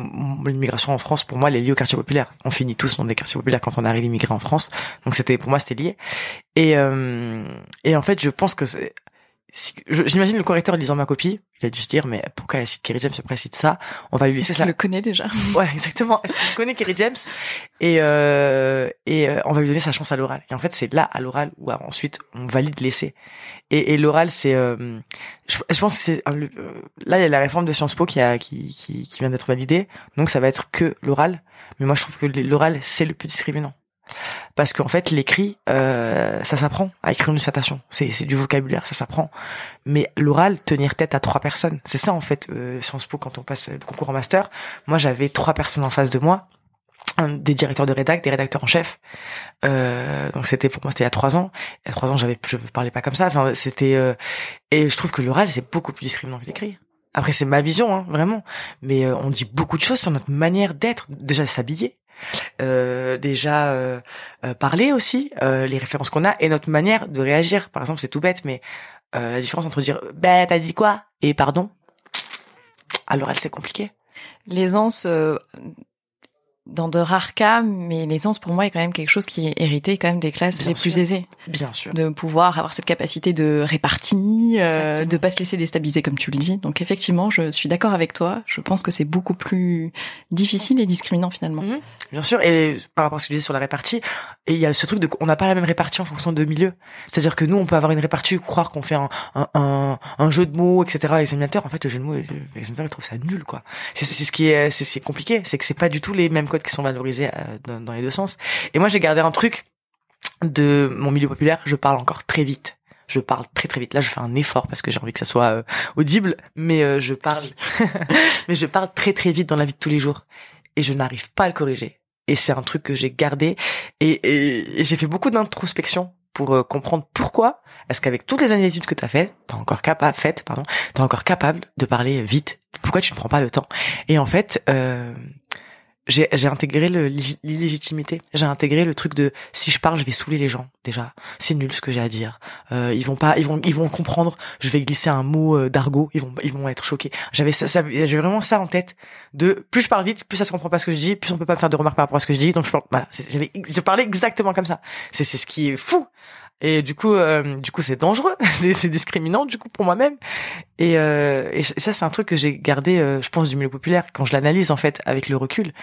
l'immigration en France pour moi elle est liée au quartier populaire. On finit tous dans des quartiers populaires quand on arrive immigré en France. Donc c'était pour moi c'était lié. Et euh, et en fait je pense que c'est J'imagine le correcteur lisant ma copie, il a dû se dire mais pourquoi elle cite Kerry James après elle cite ça? On va lui laisser ça. le connaît déjà. Ouais, exactement. Est-ce qu'il connaît Kerry James? Et euh, et euh, on va lui donner sa chance à l'oral. Et en fait, c'est là à l'oral où ensuite on valide l'essai. Et, et l'oral, c'est, euh, je, pense que c'est euh, là il y a la réforme de Sciences Po qui a qui qui, qui vient d'être validée. Donc ça va être que l'oral. Mais moi je trouve que l'oral c'est le plus discriminant parce qu'en fait l'écrit euh, ça s'apprend à écrire une dissertation c'est c'est du vocabulaire ça s'apprend mais l'oral tenir tête à trois personnes c'est ça en fait euh, Sciences Po quand on passe le concours en master moi j'avais trois personnes en face de moi des directeurs de rédac, des rédacteurs en chef. Euh, donc c'était pour moi c'était il y a trois ans. Il y a trois ans j'avais je parlais pas comme ça. Enfin c'était euh, et je trouve que l'oral c'est beaucoup plus discriminant que l'écrit. Après c'est ma vision hein, vraiment, mais euh, on dit beaucoup de choses sur notre manière d'être, déjà s'habiller, euh, déjà euh, parler aussi, les références qu'on a et notre manière de réagir. Par exemple c'est tout bête, mais la différence entre dire bah t'as dit quoi? et pardon. À l'oral c'est compliqué. L'aisance dans de rares cas, mais l'aisance pour moi est quand même quelque chose qui est hérité quand même des classes les plus aisées. Bien sûr. De pouvoir avoir cette capacité de répartie, euh, de pas se laisser déstabiliser comme tu le dis. Donc effectivement, je suis d'accord avec toi. Je pense que c'est beaucoup plus difficile et discriminant finalement. Mhm. Bien sûr. Et par rapport à ce que tu disais sur la répartie, et il y a ce truc de on n'a pas la même répartie en fonction de milieu. C'est-à-dire que nous, on peut avoir une répartie, croire qu'on fait un, un, un, jeu de mots, etc. L'examinateur, en fait, le jeu de mots, l'examinateur, il trouve ça nul, quoi. C'est ce qui est, c'est compliqué, c'est que c'est pas du tout les mêmes qui sont valorisés euh, dans, les deux sens. Et moi, j'ai gardé un truc de mon milieu populaire. Je parle encore très vite. Je parle très très vite. Là, je fais un effort parce que j'ai envie que ça soit euh, audible, mais euh, je parle, mais je parle très très vite dans la vie de tous les jours et je n'arrive pas à le corriger. Et c'est un truc que j'ai gardé et, j'ai fait beaucoup d'introspection pour comprendre pourquoi est-ce qu'avec toutes les années d'études que tu as faites, t'es encore capable, faites, pardon, t'es encore capable de parler vite? Pourquoi tu ne prends pas le temps? Et en fait, j'ai intégré l'illégitimité. J'ai intégré le truc de si je parle, je vais saouler les gens. Déjà, c'est nul ce que j'ai à dire. Euh, ils vont pas, ils vont, ils vont comprendre. Je vais glisser un mot euh, d'argot. Ils vont, ils vont être choqués. J'avais ça, ça vraiment ça en tête. De plus je parle vite, plus ça se comprend pas ce que je dis, plus on peut pas me faire de remarques par rapport à ce que je dis. Donc je voilà, j'avais, je parlais exactement comme ça. C'est c'est ce qui est fou. Et du coup, euh, du coup, c'est dangereux, c'est discriminant du coup pour moi-même. Et, euh, et, ça, c'est un truc que j'ai gardé, euh, je pense, du milieu populaire quand je l'analyse en fait avec le recul.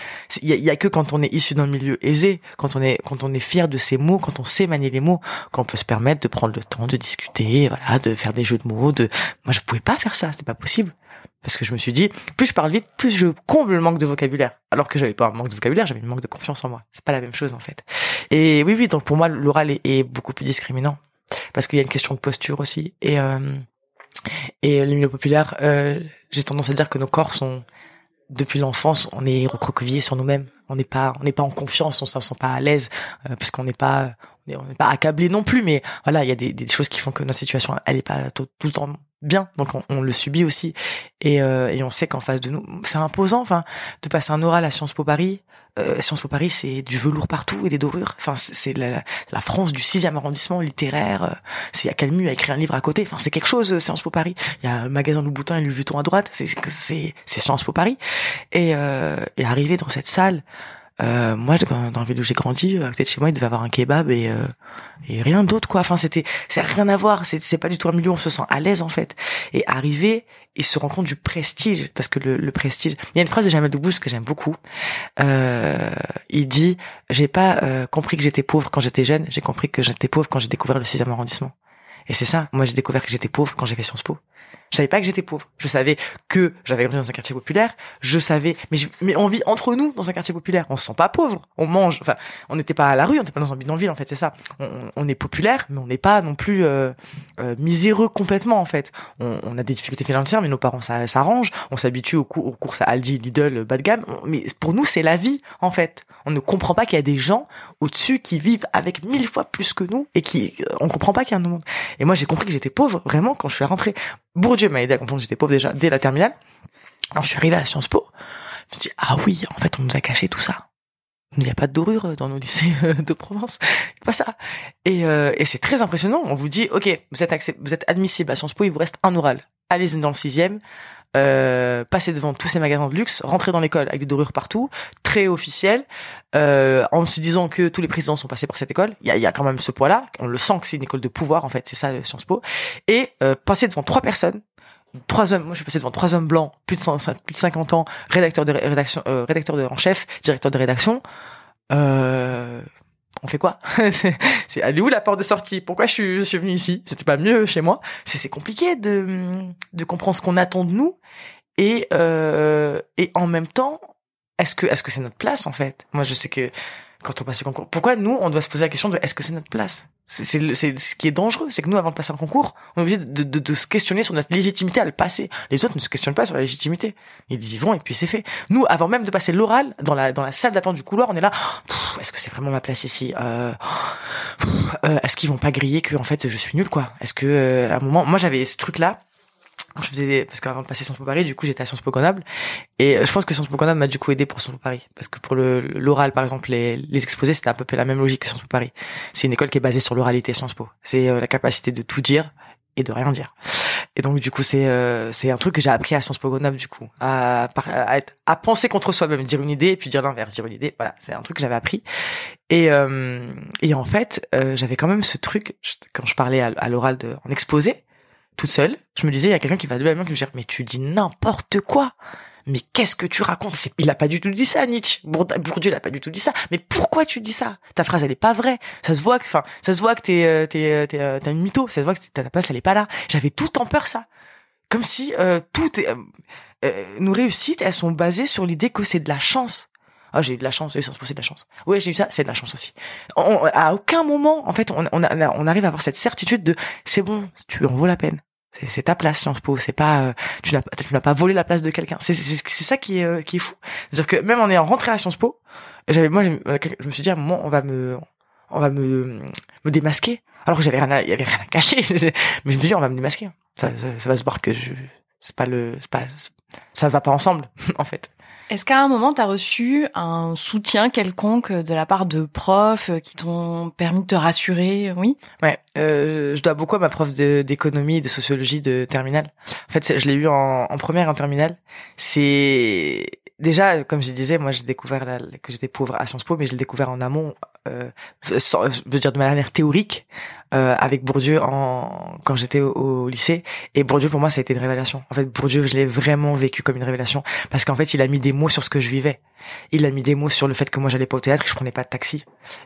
Il y a, y a, que quand on est issu d'un milieu aisé, quand on est quand on est fier de ses mots, quand on sait manier les mots, qu'on peut se permettre de prendre le temps de discuter, voilà, de faire des jeux de mots. De moi, je pouvais pas faire ça, c'était pas possible parce que je me suis dit plus je parle vite plus je comble le manque de vocabulaire. Alors que j'avais pas un manque de vocabulaire j'avais un manque de confiance en moi. C'est pas la même chose en fait. Et oui oui donc pour moi l'oral est, beaucoup plus discriminant. Parce qu'il y a une question de posture aussi. Et euh, et le milieu populaire euh, j'ai tendance à dire que nos corps sont depuis l'enfance on est recroquevillés sur nous-mêmes. On n'est pas on n'est pas en confiance on se sent pas à l'aise euh, parce qu'on n'est pas on n'est pas accablé non plus. Mais voilà il y a des, choses qui font que notre situation elle est pas tout le temps bien, donc on, le subit aussi, et, euh, et on sait qu'en face de nous, c'est imposant, enfin, de passer un oral à Sciences Po Paris. Euh, Sciences Po Paris, c'est du velours partout et des dorures. Enfin, c'est la, la, France du sixième arrondissement littéraire. Euh, c'est à Calmu a écrit un livre à côté. Enfin, c'est quelque chose. Sciences Po Paris. Il y a un magasin Louboutin et Louis Vuitton à droite. C'est Sciences Po Paris. Et euh, et arriver dans cette salle. Euh, moi, dans, la ville où j'ai grandi, à côté de chez moi, il devait avoir un kebab et, euh, et rien d'autre, quoi. Enfin, c'était, c'est rien à voir. C'est, c'est pas du tout un milieu où on se sent à l'aise, en fait. Et arriver et se rendre compte du prestige, parce que le, le prestige. Il y a une phrase de Jamel Debbouze que j'aime beaucoup. Euh, il dit, j'ai pas euh, compris que j'étais pauvre quand j'étais jeune. J'ai compris que j'étais pauvre quand j'ai découvert le sixième arrondissement. Et c'est ça. Moi, j'ai découvert que j'étais pauvre quand j'ai fait Sciences Po. Je savais pas que j'étais pauvre. Je savais que j'avais grandi dans un quartier populaire. Je savais, mais mais on vit entre nous dans un quartier populaire. On se sent pas pauvre. On mange. Enfin, on n'était pas à la rue. On n'était pas dans un bidonville. En fait, c'est ça. On, on, est populaire, mais on n'est pas non plus euh, euh, miséreux complètement. En fait, on, on, a des difficultés financières, mais nos parents ça s'arrangent. On s'habitue aux, aux, courses à Aldi, Lidl, bas de gamme. Mais pour nous, c'est la vie en fait. On ne comprend pas qu'il y a des gens au-dessus qui vivent avec mille fois plus que nous et qui on comprend pas qu'il y a un monde. Et moi, j'ai compris que j'étais pauvre vraiment quand je suis rentré. Bourdieu m'a aidé à comprendre que j'étais pauvre déjà dès la terminale. Alors je suis arrivé à Sciences Po. Je me suis dit, ah oui, en fait, on nous a caché tout ça. Il n'y a pas de dorure dans nos lycées de Provence. Pas ça. Et, euh, et c'est très impressionnant. On vous dit, OK, vous êtes, vous êtes admissible à Sciences Po, il vous reste un oral. Allez-y dans le sixième. Euh, passer devant tous ces magasins de luxe, rentrer dans l'école avec des dorures partout, très officiel, euh, en se disant que tous les présidents sont passés par cette école. Il y a, y a, quand même ce poids-là. On le sent que c'est une école de pouvoir en fait, c'est ça Sciences Po. Et euh, passer devant trois personnes, trois hommes. Moi, je suis passé devant trois hommes blancs, plus de, plus de 50 ans, rédacteur de rédaction, euh, rédacteur de en chef, directeur de rédaction. Euh, on fait quoi? C'est elle est où la porte de sortie? Pourquoi je suis, je suis venu ici? C'était pas mieux chez moi? C'est compliqué de de comprendre ce qu'on attend de nous et euh, et en même temps, est-ce que est-ce que c'est notre place en fait? Moi, je sais que quand on passe le concours. Pourquoi nous, on doit se poser la question de est-ce que c'est notre place? C'est ce qui est dangereux, c'est que nous, avant de passer un concours, on est obligé de, de, de se questionner sur notre légitimité à le passer. Les autres ne se questionnent pas sur la légitimité. Ils y vont et puis c'est fait. Nous, avant même de passer l'oral, dans la dans la salle d'attente du couloir, on est là. Est-ce que c'est vraiment ma place ici euh, euh, Est-ce qu'ils vont pas griller que en fait je suis nul quoi? Est-ce que euh, à un moment, moi j'avais ce truc là je faisais des- parce qu'avant de passer Sciences Po Paris, du coup, j'étais à Sciences Po Grenoble. Et euh, je pense que Sciences Po Grenoble m'a du coup aidé pour Sciences Po Paris. Parce que pour le, l'oral, par exemple, les, les exposés, c'était à peu près la même logique que Sciences Po Paris. C'est une école qui est basée sur l'oralité Sciences Po. C'est euh, la capacité de tout dire et de rien dire. Et donc, du coup, c'est, euh, c'est un truc que j'ai appris à Sciences Po Grenoble, du coup. À, à, être, à penser contre soi-même, dire une idée et puis dire l'inverse, dire une idée. Voilà. C'est un truc que j'avais appris. Et, euh, et en fait, euh, j'avais quand même ce truc, quand je parlais à, à l'oral de, en exposé, toute seule, je me disais, il y a quelqu'un qui va de même qui me dire, mais tu dis n'importe quoi. Mais qu'est-ce que tu racontes? Il a pas du tout dit ça, Nietzsche. Bourd- Bourdieu, il a pas du tout dit ça. Mais pourquoi tu dis ça? Ta phrase, elle est pas vraie. Ça se voit que, enfin, ça se voit que t'es, euh, t'es, euh, t'es, euh, t'as une mytho. Ça se voit que ta place, elle est pas là. J'avais tout en peur ça. Comme si euh, tout est, euh, euh, nos réussites, elles sont basées sur l'idée que c'est de la chance. Ah, j'ai eu de la chance, j'ai eu c'est de la chance. Ouais, j'ai eu ça, c'est de la chance aussi. On- à aucun moment, en fait, on, on, on arrive à avoir cette certitude de c'est bon, tu en vaut la peine. C'est, ta place, Sciences Po. C'est pas, euh, tu n'as, tu n'as pas volé la place de quelqu'un. C'est, c'est, ça qui est, euh, qui est fou. C'est-à-dire que même en ayant rentré à Sciences Po, j'avais, moi, euh, je me suis dit à un moment, on va me, on va me, me démasquer. Alors que j'avais rien, à- il y avait rien à cacher. Mais je me suis dit, on va me démasquer. Ça, ça, ça va se voir que je, c'est pas le, c'est pas, ça va pas ensemble, en fait. Est-ce qu'à un moment, tu as reçu un soutien quelconque de la part de profs qui t'ont permis de te rassurer? Oui. Ouais, euh, je dois beaucoup à ma prof d'économie et de sociologie de terminale. En fait, je l'ai eu en, en première en terminale. C'est déjà, comme je disais, moi j'ai découvert que j'étais pauvre à Sciences Po, mais je l'ai découvert en amont, euh, je veux dire de manière théorique, euh, avec Bourdieu en quand j'étais au, lycée. Et Bourdieu pour moi ça a été une révélation. En fait, Bourdieu je l'ai vraiment vécu comme une révélation parce qu'en fait il a mis des mots sur ce que je vivais. Il a mis des mots sur le fait que moi j'allais pas au théâtre, que je prenais pas de taxi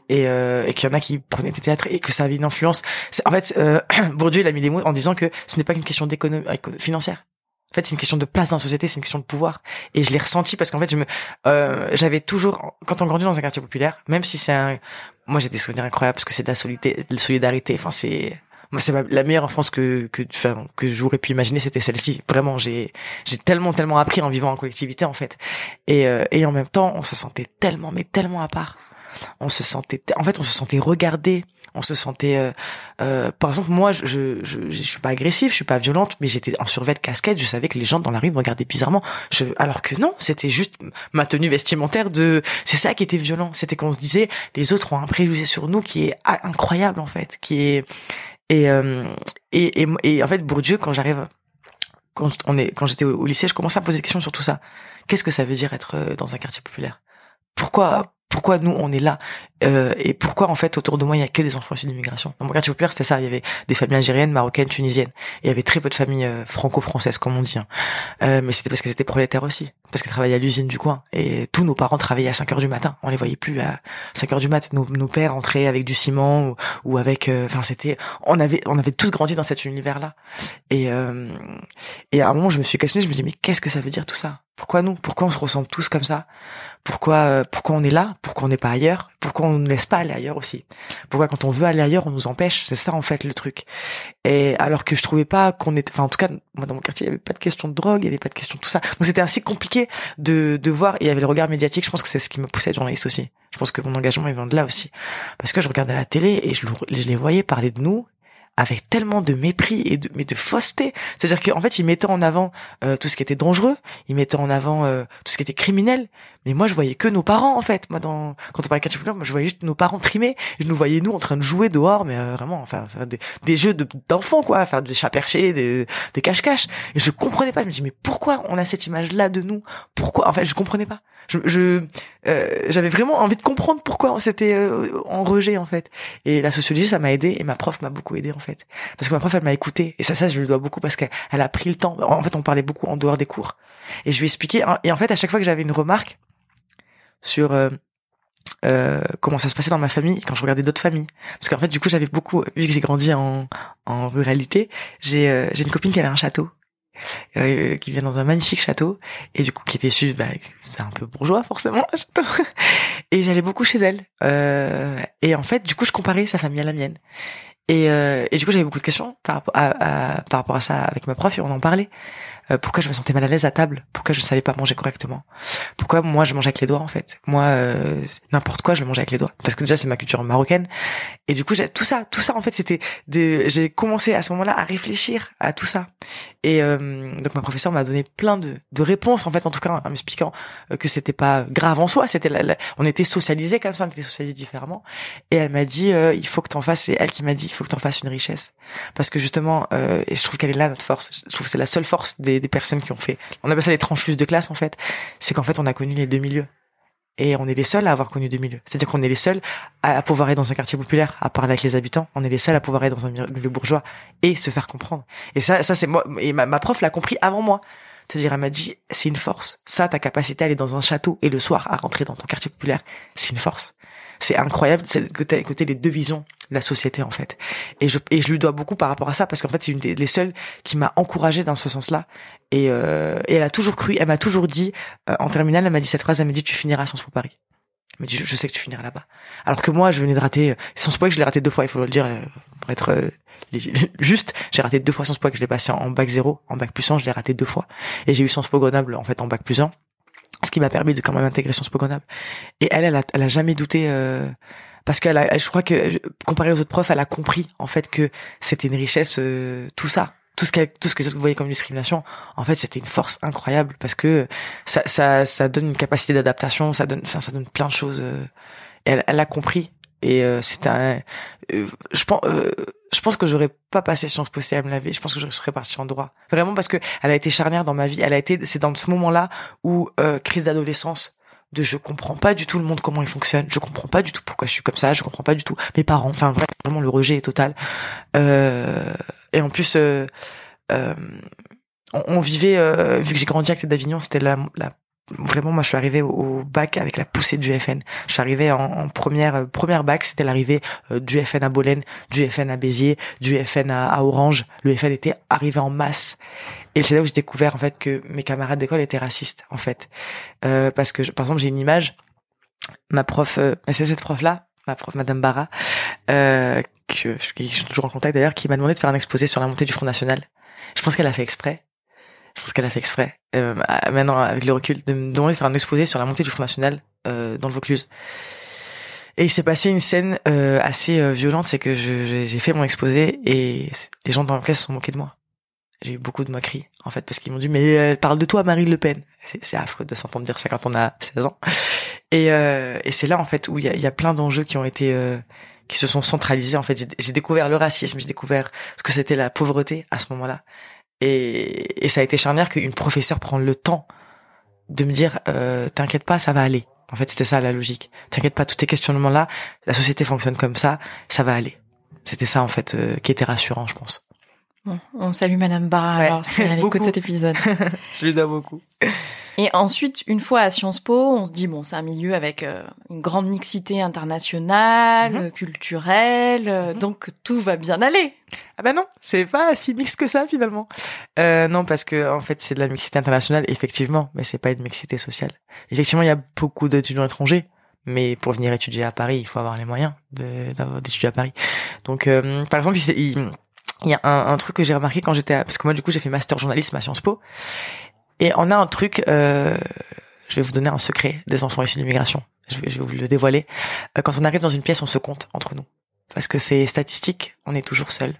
et, euh, et qu'il y en a qui prenaient des théâtres et que ça avait une influence. En fait, euh, Bourdieu il a mis des mots en disant que ce n'est pas qu'une question d'économie éco- financière. En fait, c'est une question de place dans la société, c'est une question de pouvoir. Et je l'ai ressenti parce qu'en fait, je me, euh, j'avais toujours, quand on grandit dans un quartier populaire, même si c'est un, moi j'ai des souvenirs incroyables parce que c'est de la solidarité. Enfin, c'est, moi c'est la meilleure enfance que que, enfin, que j'aurais pu imaginer, c'était celle-ci. Vraiment, j'ai, j'ai tellement tellement appris en vivant en collectivité en fait. Et euh, et en même temps, on se sentait tellement, mais tellement à part. On se sentait, en fait, on se sentait regardé. On se sentait, euh, euh, par exemple, moi, je, je, je, je suis pas agressive, je suis pas violente, mais j'étais en survêt de casquette. Je savais que les gens dans la rue me regardaient bizarrement. Je, alors que non, c'était juste ma tenue vestimentaire de. C'est ça qui était violent. C'était qu'on se disait, les autres ont un préjugé sur nous qui est incroyable en fait, qui est et euh, et, et en fait Bourdieu quand j'arrive quand on est quand j'étais au, lycée, je commençais à poser des questions sur tout ça. Qu'est-ce que ça veut dire être euh, dans un quartier populaire? Pourquoi? Pourquoi nous on est là Euh, et pourquoi en fait autour de moi il y a que des enfants issus d'immigration Dans mon quartier populaire c'était ça, il y avait des familles algériennes, marocaines, tunisiennes. Il y avait très peu de familles euh, franco-françaises comme on dit. hein. Euh, mais c'était parce qu'elles étaient prolétaires aussi, parce qu'elles travaillaient à l'usine du coin. Et tous nos parents travaillaient à 5 heures du matin. On les voyait plus à 5 heures du matin. Nos, nos pères entraient avec du ciment ou, ou avec, euh, enfin c'était, on avait on avait tous grandi dans cet univers là. Et euh, et à un moment je me suis questionné, je me dis mais qu'est-ce que ça veut dire tout ça? Pourquoi nous? Pourquoi on se ressemble tous comme ça? Pourquoi euh, pourquoi on est là Pourquoi on n'est pas ailleurs Pourquoi on ne laisse pas aller ailleurs aussi Pourquoi quand on veut aller ailleurs on nous empêche C'est ça en fait le truc. Et alors que je trouvais pas qu'on était, enfin en tout cas moi dans mon quartier il y avait pas de question de drogue, il y avait pas de question de tout ça. Donc c'était assez compliqué de de voir. Et il y avait le regard médiatique. Je pense que c'est ce qui me poussait à être journaliste aussi. Je pense que mon engagement il vient de là aussi, parce que je regardais la télé et je, je les voyais parler de nous avec tellement de mépris et de mais de fausseté. C'est-à-dire qu'en fait ils mettaient en avant euh, tout ce qui était dangereux, ils mettaient en avant euh, tout ce qui était criminel. Mais moi je voyais que nos parents en fait. Moi dans quand on parlait quartier populaire, moi je voyais juste nos parents trimés. Je nous voyais nous en train de jouer dehors, mais euh, vraiment enfin faire des, des jeux de- d'enfants quoi, faire des chats perchés, des, des cache-cache. Et je comprenais pas. Je me dis mais pourquoi on a cette image là de nous? Pourquoi? En fait je comprenais pas. Je je, euh, j'avais vraiment envie de comprendre pourquoi on s'était euh, en rejet en fait. Et la sociologie ça m'a aidé et ma prof m'a beaucoup aidé en fait. Parce que ma prof elle m'a écouté et ça ça je lui dois beaucoup parce qu'elle elle a pris le temps. En fait on parlait beaucoup en dehors des cours et je lui expliquais et en fait à chaque fois que j'avais une remarque sur euh, euh, comment ça se passait dans ma famille quand je regardais d'autres familles parce qu'en fait du coup j'avais beaucoup vu que j'ai grandi en en ruralité j'ai euh, une copine qui avait un château euh, qui vient dans un magnifique château et du coup qui était bah, c'est un peu bourgeois forcément, un château. Et j'allais beaucoup chez elle. Euh, et en fait, du coup, je comparais sa famille à la mienne. Et, euh, et du coup, j'avais beaucoup de questions par rapport à, à, par rapport à ça avec ma prof et on en parlait. Euh, pourquoi je me sentais mal à l'aise à table? Pourquoi je savais pas manger correctement? Pourquoi moi je mangeais avec les doigts en fait? Moi, euh, n'importe quoi, je mangeais avec les doigts. Parce que déjà, c'est ma culture marocaine. Et du coup, tout ça, tout ça en fait, c'était. Des... J'ai commencé à ce moment-là à réfléchir à tout ça. Et euh, donc ma professeure m'a donné plein de, de réponses en fait, en tout cas, en m'expliquant que c'était pas grave en soi. C'était, on était socialisés comme ça, on était socialisés différemment. Et elle m'a dit, il faut que t'en fasses. C'est elle qui m'a dit, il faut que t'en fasses une richesse. Parce que justement, et je trouve qu'elle est là notre force. Je trouve que c'est la seule force des des, personnes qui ont fait, on appelle ça les tranches de classe en fait, c'est qu'en fait on a connu les deux milieux. Et on est les seuls à avoir connu deux milieux. C'est-à-dire qu'on est les seuls à, pouvoir être dans un quartier populaire, à parler avec les habitants. On est les seuls à pouvoir être dans un milieu bourgeois et se faire comprendre. Et ça, ça c'est moi. Et ma, ma prof l'a compris avant moi. C'est-à-dire, elle m'a dit, c'est une force. Ça, ta capacité à aller dans un château et le soir à rentrer dans ton quartier populaire, c'est une force c'est incroyable c'est que t'as écouté les deux visions de la société en fait. Et je et je lui dois beaucoup par rapport à ça parce qu'en fait c'est une des seules qui m'a encouragé dans ce sens-là. Et, euh, et elle a toujours cru elle m'a toujours dit euh, en terminale elle m'a dit cette phrase elle m'a dit tu finiras Sciences Po Paris elle m'a dit je, sais que tu finiras là-bas alors que moi je venais de rater Sciences Po je l'ai raté deux fois il faut le dire euh, pour être euh, juste j'ai raté deux fois Sciences Po que je l'ai passé en, bac 0 en bac plus 1 je l'ai raté deux fois. Et j'ai eu Sciences Po Grenoble en fait en bac plus 1 ce qui m'a permis de quand même intégrer Sciences Po Grenoble. Et elle, elle a, elle a jamais douté, euh, parce qu'elle a, je crois que comparé aux autres profs, elle a compris en fait que c'était une richesse, euh, tout ça, tout ce qu'elle, tout ce que vous voyez comme discrimination, en fait, c'était une force incroyable parce que ça, ça, ça donne une capacité d'adaptation, ça donne, ça, ça donne plein de choses. Euh, elle, elle a compris et euh, c'est un euh, je pense euh, je pense que j'aurais pas passé Sciences Po à me laver je pense que je serais partie en droit. Vraiment parce que elle a été charnière dans ma vie. Elle a été c'est dans ce moment là où crise d'adolescence de je comprends pas du tout le monde comment il fonctionne. Je comprends pas du tout pourquoi je suis comme ça. Je comprends pas du tout mes parents. Enfin vraiment le rejet est total. Et en plus on, on, vivait vu que j'ai grandi à côté d'Avignon c'était la, la vraiment moi je suis arrivé au, bac avec la poussée du FN je suis arrivé en, première euh, première bac c'était l'arrivée euh, du FN à Bolène du FN à Béziers du FN à, Orange. Le FN était arrivé en masse. Et c'est là où j'ai découvert en fait que mes camarades d'école étaient racistes en fait. Euh, parce que par exemple j'ai une image. Ma prof c'est cette prof là ma prof Madame Barra que je suis toujours en contact d'ailleurs qui m'a demandé de faire un exposé sur la montée du Front National. Je pense qu'elle a fait exprès je pense qu'elle a fait exprès. Euh, maintenant, avec le recul, de me demander de faire un exposé sur la montée du Front National euh, dans le Vaucluse. Et il s'est passé une scène euh, assez euh, violente, c'est que j'ai fait mon exposé et les gens dans la classe se sont moqués de moi. J'ai eu beaucoup de moqueries, en fait, parce qu'ils m'ont dit, mais euh, parle de toi, Marine Le Pen. C'est affreux de s'entendre dire ça quand on a 16 ans. Et, et c'est là, en fait, où il y a, y a, plein d'enjeux qui ont été... qui se sont centralisés, en fait. J'ai découvert le racisme, j'ai découvert ce que c'était la pauvreté à ce moment-là. Et, et ça a été charnière qu'une professeure prenne le temps de me dire euh, t'inquiète pas, ça va aller. En fait, c'était ça la logique. T'inquiète pas, tous tes questionnements là, la société fonctionne comme ça, ça va aller. C'était ça en fait euh, qui était rassurant, je pense. Bon, on salue Madame Barra alors si elle écoute cet épisode. je lui dois beaucoup. Et ensuite, une fois à Sciences Po, on se dit bon, c'est un milieu avec euh, une grande mixité internationale, mhm. culturelle, euh, mhm. donc tout va bien aller. Ah ben non, c'est pas si mixte que ça finalement. Euh, non, parce que en fait, c'est de la mixité internationale effectivement, mais c'est pas une mixité sociale. Effectivement, il y a beaucoup d'étudiants étrangers, mais pour venir étudier à Paris, il faut avoir les moyens d'étudier à Paris. Donc, par exemple, il, il y a un, un truc que j'ai remarqué quand j'étais, parce que moi du coup j'ai fait master journalisme à Sciences Po, et on a un truc, euh, je vais vous donner un secret des enfants issus de l'immigration. Je vais, je vais vous le dévoiler. Euh, quand on arrive dans une pièce, on se compte entre nous. Parce que c'est statistique, on est toujours seul.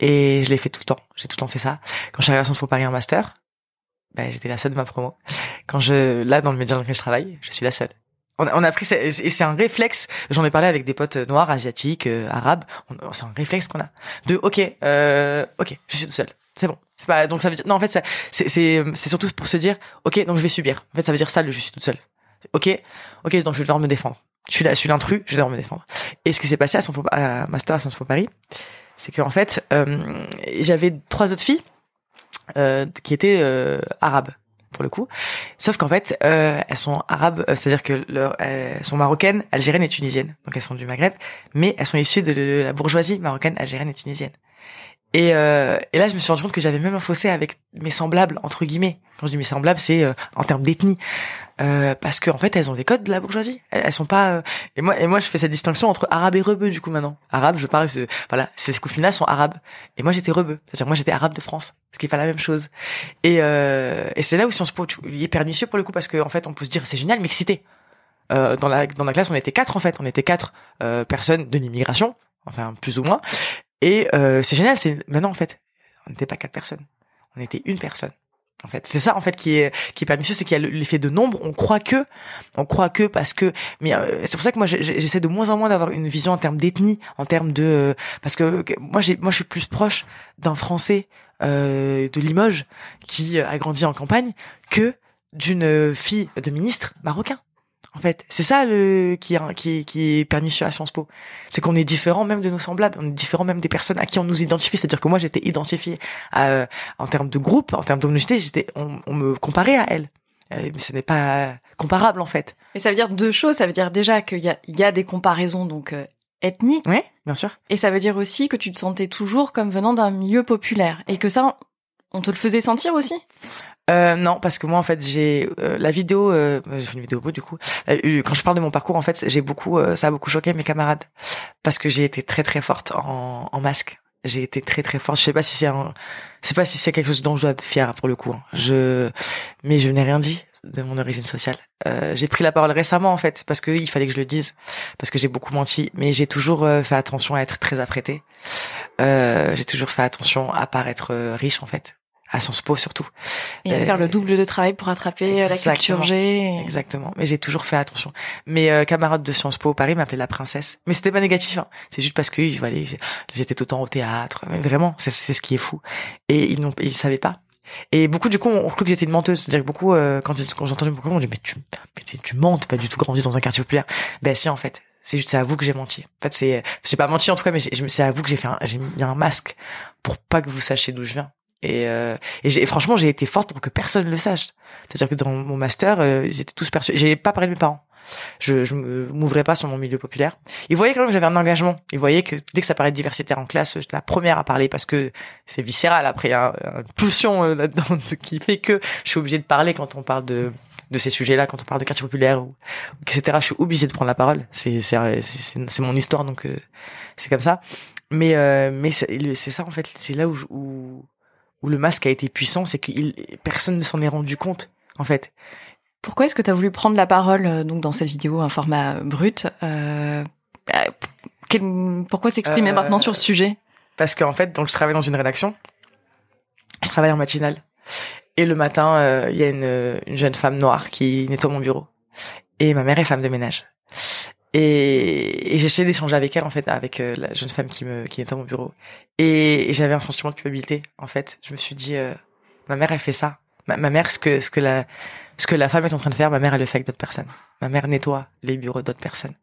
Et je l'ai fait tout le temps. J'ai tout le temps fait ça. Quand je suis arrivé à Sciences Po Paris en master, ben, j'étais la seule de ma promo. Quand je, là, dans le média dans lequel je travaille, je suis la seule. On a, on a pris, et c'est un réflexe. J'en ai parlé avec des potes noirs, asiatiques, euh, arabes. C'est un réflexe qu'on a. De, ok, euh, ok, je suis tout seul. C'est bon. C'est pas donc ça veut dire non en fait c'est c'est c'est surtout pour se dire ok donc je vais subir. En fait ça veut dire ça le je suis toute seule. Ok ok donc je vais devoir me défendre. Je suis là, je suis l'intrus, je vais devoir me défendre. Et ce qui s'est passé à son à master à Sciences Po Paris, c'est que en fait euh, j'avais trois autres filles euh, qui étaient euh, arabes pour le coup. Sauf qu'en fait, euh, elles sont arabes, euh, c'est-à-dire que leur, elles sont marocaines, algériennes et tunisiennes. Donc elles sont du Maghreb, mais elles sont issues de la bourgeoisie marocaine, algérienne et tunisienne. Et, euh, et là, je me suis rendu compte que j'avais même un fossé avec mes semblables entre guillemets. Quand je dis mes semblables, c'est euh, en termes d'ethnie, euh, parce que en fait, elles ont des codes de la bourgeoisie. Elles, sont pas. euh, Et moi, et moi, je fais cette distinction entre arabe et rebeu du coup maintenant. Arabe, je parle, voilà, ces copines-là sont arabes, et moi j'étais rebeu. C'est-à-dire moi j'étais arabe de France, ce qui est pas la même chose. Et, euh, et c'est là où Sciences Po il est pernicieux pour le coup parce que en fait, on peut se dire c'est génial, mixité. Euh, dans la dans la classe, on était quatre en fait, on était quatre personnes de l'immigration, enfin plus ou moins. Et c'est génial, c'est maintenant en fait, on n'était pas quatre personnes, on était une personne. En fait, c'est ça en fait qui est qui est pernicieux, c'est qu'il y a le- l'effet de nombre. On croit que, on croit que parce que, mais euh, c'est pour ça que moi j'essaie de moins en moins d'avoir une vision en termes d'ethnie, en termes de, euh, parce que moi j'ai, moi je suis plus proche d'un Français euh, de Limoges qui a grandi en campagne que d'une fille de ministre marocain. En fait, c'est ça le qui est qui est, qui est pernicieux à Sciences Po, c'est qu'on est différent même de nos semblables, on est différent même des personnes à qui on nous identifie. C'est-à-dire que moi j'étais identifié à, en termes de groupe, en termes d'homogénéité, j'étais, on, on me comparait à elle. Euh, Mais ce n'est pas comparable en fait. Et ça veut dire deux choses. Ça veut dire déjà qu'il y a, il y a des comparaisons donc euh, ethniques, Oui, bien sûr. et ça veut dire aussi que tu te sentais toujours comme venant d'un milieu populaire et que ça, on te le faisait sentir aussi? Euh, non, parce que moi en fait j'ai euh, la vidéo, euh, j'ai fait une vidéo du coup. Euh, quand je parle de mon parcours en fait, j'ai beaucoup, euh, ça a beaucoup choqué mes camarades parce que j'ai été très très forte en, en masque. J'ai été très très forte. Je sais pas si c'est un, je sais pas si c'est quelque chose dont je dois être fière pour le coup. hein. Je, mais je n'ai rien dit de mon origine sociale. Euh, j'ai pris la parole récemment en fait parce que il fallait que je le dise parce que j'ai beaucoup menti. Mais j'ai toujours fait attention à être très apprêtée. J'ai toujours fait attention à paraître riche en fait, à Sciences Po surtout. Et à Euh, faire le double de travail pour attraper euh, la culture G. Exactement. Mais j'ai toujours fait attention. Mes euh, camarades de Sciences Po Paris m'appelaient la princesse. Mais c'était pas négatif. Hein. C'est juste parce que voilà, j'étais tout le temps au théâtre. Mais vraiment, c'est ce qui est fou. Et ils n'ont, ils savaient pas. Et beaucoup du coup ont cru que j'étais une menteuse. C'est-à-dire que beaucoup euh, quand, quand j'ai entendu beaucoup, on dit mais tu, mais tu, mens, t'as pas du tout grandi dans un quartier populaire. Ben si en fait. C'est juste c'est à vous que j'ai menti. En fait c'est, j'ai pas menti en tout cas, mais c'est à vous que j'ai fait, un- j'ai mis un masque pour pas que vous sachiez d'où je viens. Et, euh, et, et franchement, j'ai été forte pour que personne le sache. C'est-à-dire que dans mon master, euh, ils étaient tous persuadés. J'ai pas parlé de mes parents. Je, je m'ouvrais pas sur mon milieu populaire. Ils voyaient quand même que j'avais un engagement. Ils voyaient que dès que ça parlait de diversitaire en classe, j'étais la première à parler parce que c'est viscéral. Après, il y a un- une pulsion euh, là-dedans qui fait que je suis obligée de parler quand on parle de de ces sujets-là, quand on parle de quartier populaire ou etc. Je suis obligée de prendre la parole. C'est c'est c'est mon histoire donc euh, c'est comme ça. Mais euh, mais c'est ça en fait. C'est là où où où le masque a été puissant, c'est que personne ne s'en est rendu compte en fait. Pourquoi est-ce que tu as voulu prendre la parole euh, donc dans cette vidéo, un format brut euh, euh, quel- Pourquoi s'exprimer Euh, maintenant sur ce sujet? parce qu'en fait, donc je travaille dans une rédaction. Je travaille en matinale. Et le matin, euh, il y a une, une jeune femme noire qui nettoie mon bureau. Et ma mère est femme de ménage. Et, et j'essaie d'échanger avec elle, en fait, avec euh, la jeune femme qui me qui nettoie mon bureau. Et, et j'avais un sentiment de culpabilité, en fait. Je me suis dit, euh, ma mère, elle fait ça. Ma, ma mère, ce que ce que la ce que la femme est en train de faire, ma mère, elle le fait avec d'autres personnes. Ma mère nettoie les bureaux d'autres personnes.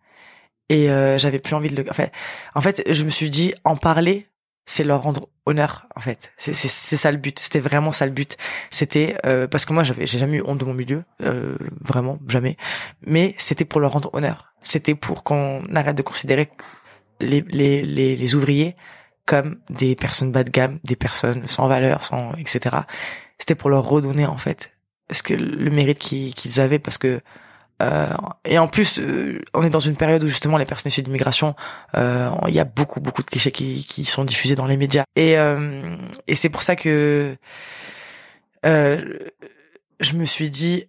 Et euh, j'avais plus envie de le. En fait, en fait, je me suis dit, en parler, c'est leur rendre honneur en fait. C'est ça le but. C'était vraiment ça le but. C'était euh, parce que moi j'avais j'ai jamais eu honte de mon milieu euh, vraiment jamais. Mais c'était pour leur rendre honneur. C'était pour qu'on arrête de considérer les les les, les ouvriers comme des personnes bas de gamme des personnes sans valeur sans etc c'était pour leur redonner en fait parce que le mérite qu'ils avaient parce que euh, et en plus, euh, on est dans une période où justement les personnes issues d'immigration, euh, il y a beaucoup beaucoup de clichés qui, qui sont diffusés dans les médias. Et, euh, et c'est pour ça que euh, je me suis dit,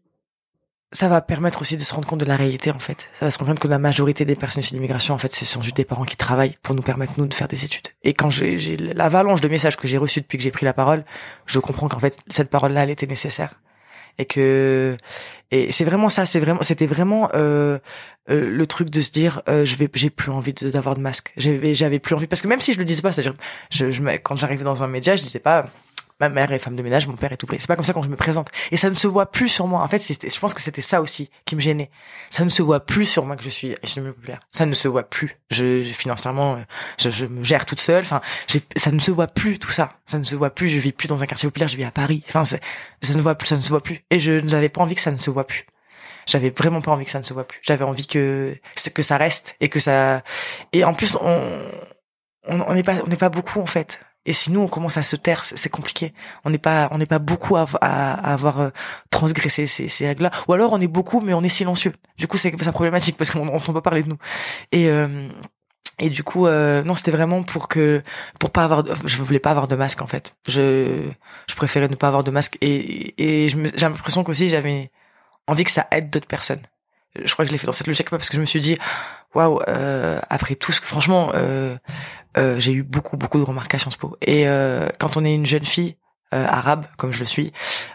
ça va permettre aussi de se rendre compte de la réalité en fait. Ça va se rendre compte que la majorité des personnes issues d'immigration, en fait, ce sont juste des parents qui travaillent pour nous permettre nous de faire des études. Et quand j'ai j'ai l'avalanche de messages que j'ai reçus depuis que j'ai pris la parole, je comprends qu'en fait cette parole-là, elle était nécessaire et que et c'est vraiment ça c'est vraiment c'était vraiment euh, euh, le truc de se dire euh, je vais j'ai plus envie de- d'avoir de masque j'avais j'avais plus envie parce que même si je le disais pas c'est-à-dire je, je me- quand j'arrivais dans un média je disais pas ma mère est femme de ménage mon père est tout près c'est pas comme ça quand je me présente. Et ça ne se voit plus sur moi. En fait je pense que c'était ça aussi qui me gênait. Ça ne se voit plus sur moi que je suis milieu populaire. Ça ne se voit plus. Je, financièrement euh, je, je me gère toute seule. Enfin ça ne se voit plus tout ça. Ça ne se voit plus. Je vis plus dans un quartier populaire. Je vis à Paris. Enfin ça ne voit plus ça ne se voit plus. Et je n'avais pas envie que ça ne se voit plus. J'avais vraiment pas envie que ça ne se voit plus. J'avais envie que que ça reste et que ça et en plus on on n'est pas on n'est pas beaucoup en fait Et si nous on commence à se taire, c'est compliqué. On n'est pas, on n'est pas beaucoup à, avoir euh, transgressé ces, règles-là. Ou alors on est beaucoup, mais on est silencieux. Du coup, c'est ça problématique parce qu'on n'entend pas parler de nous. Et euh, et du coup, euh, non, c'était vraiment pour que, pour pas avoir, de, je voulais pas avoir de masque en fait. Je, je préférais ne pas avoir de masque et et j'ai l'impression qu'aussi j'avais envie que ça aide d'autres personnes. Je crois que je l'ai fait dans cette logique parce que je me suis dit, waouh, après tout ce que, franchement, euh, j'ai eu beaucoup beaucoup de remarques à Sciences Po. Et euh, quand on est une jeune fille euh, arabe, comme je le suis,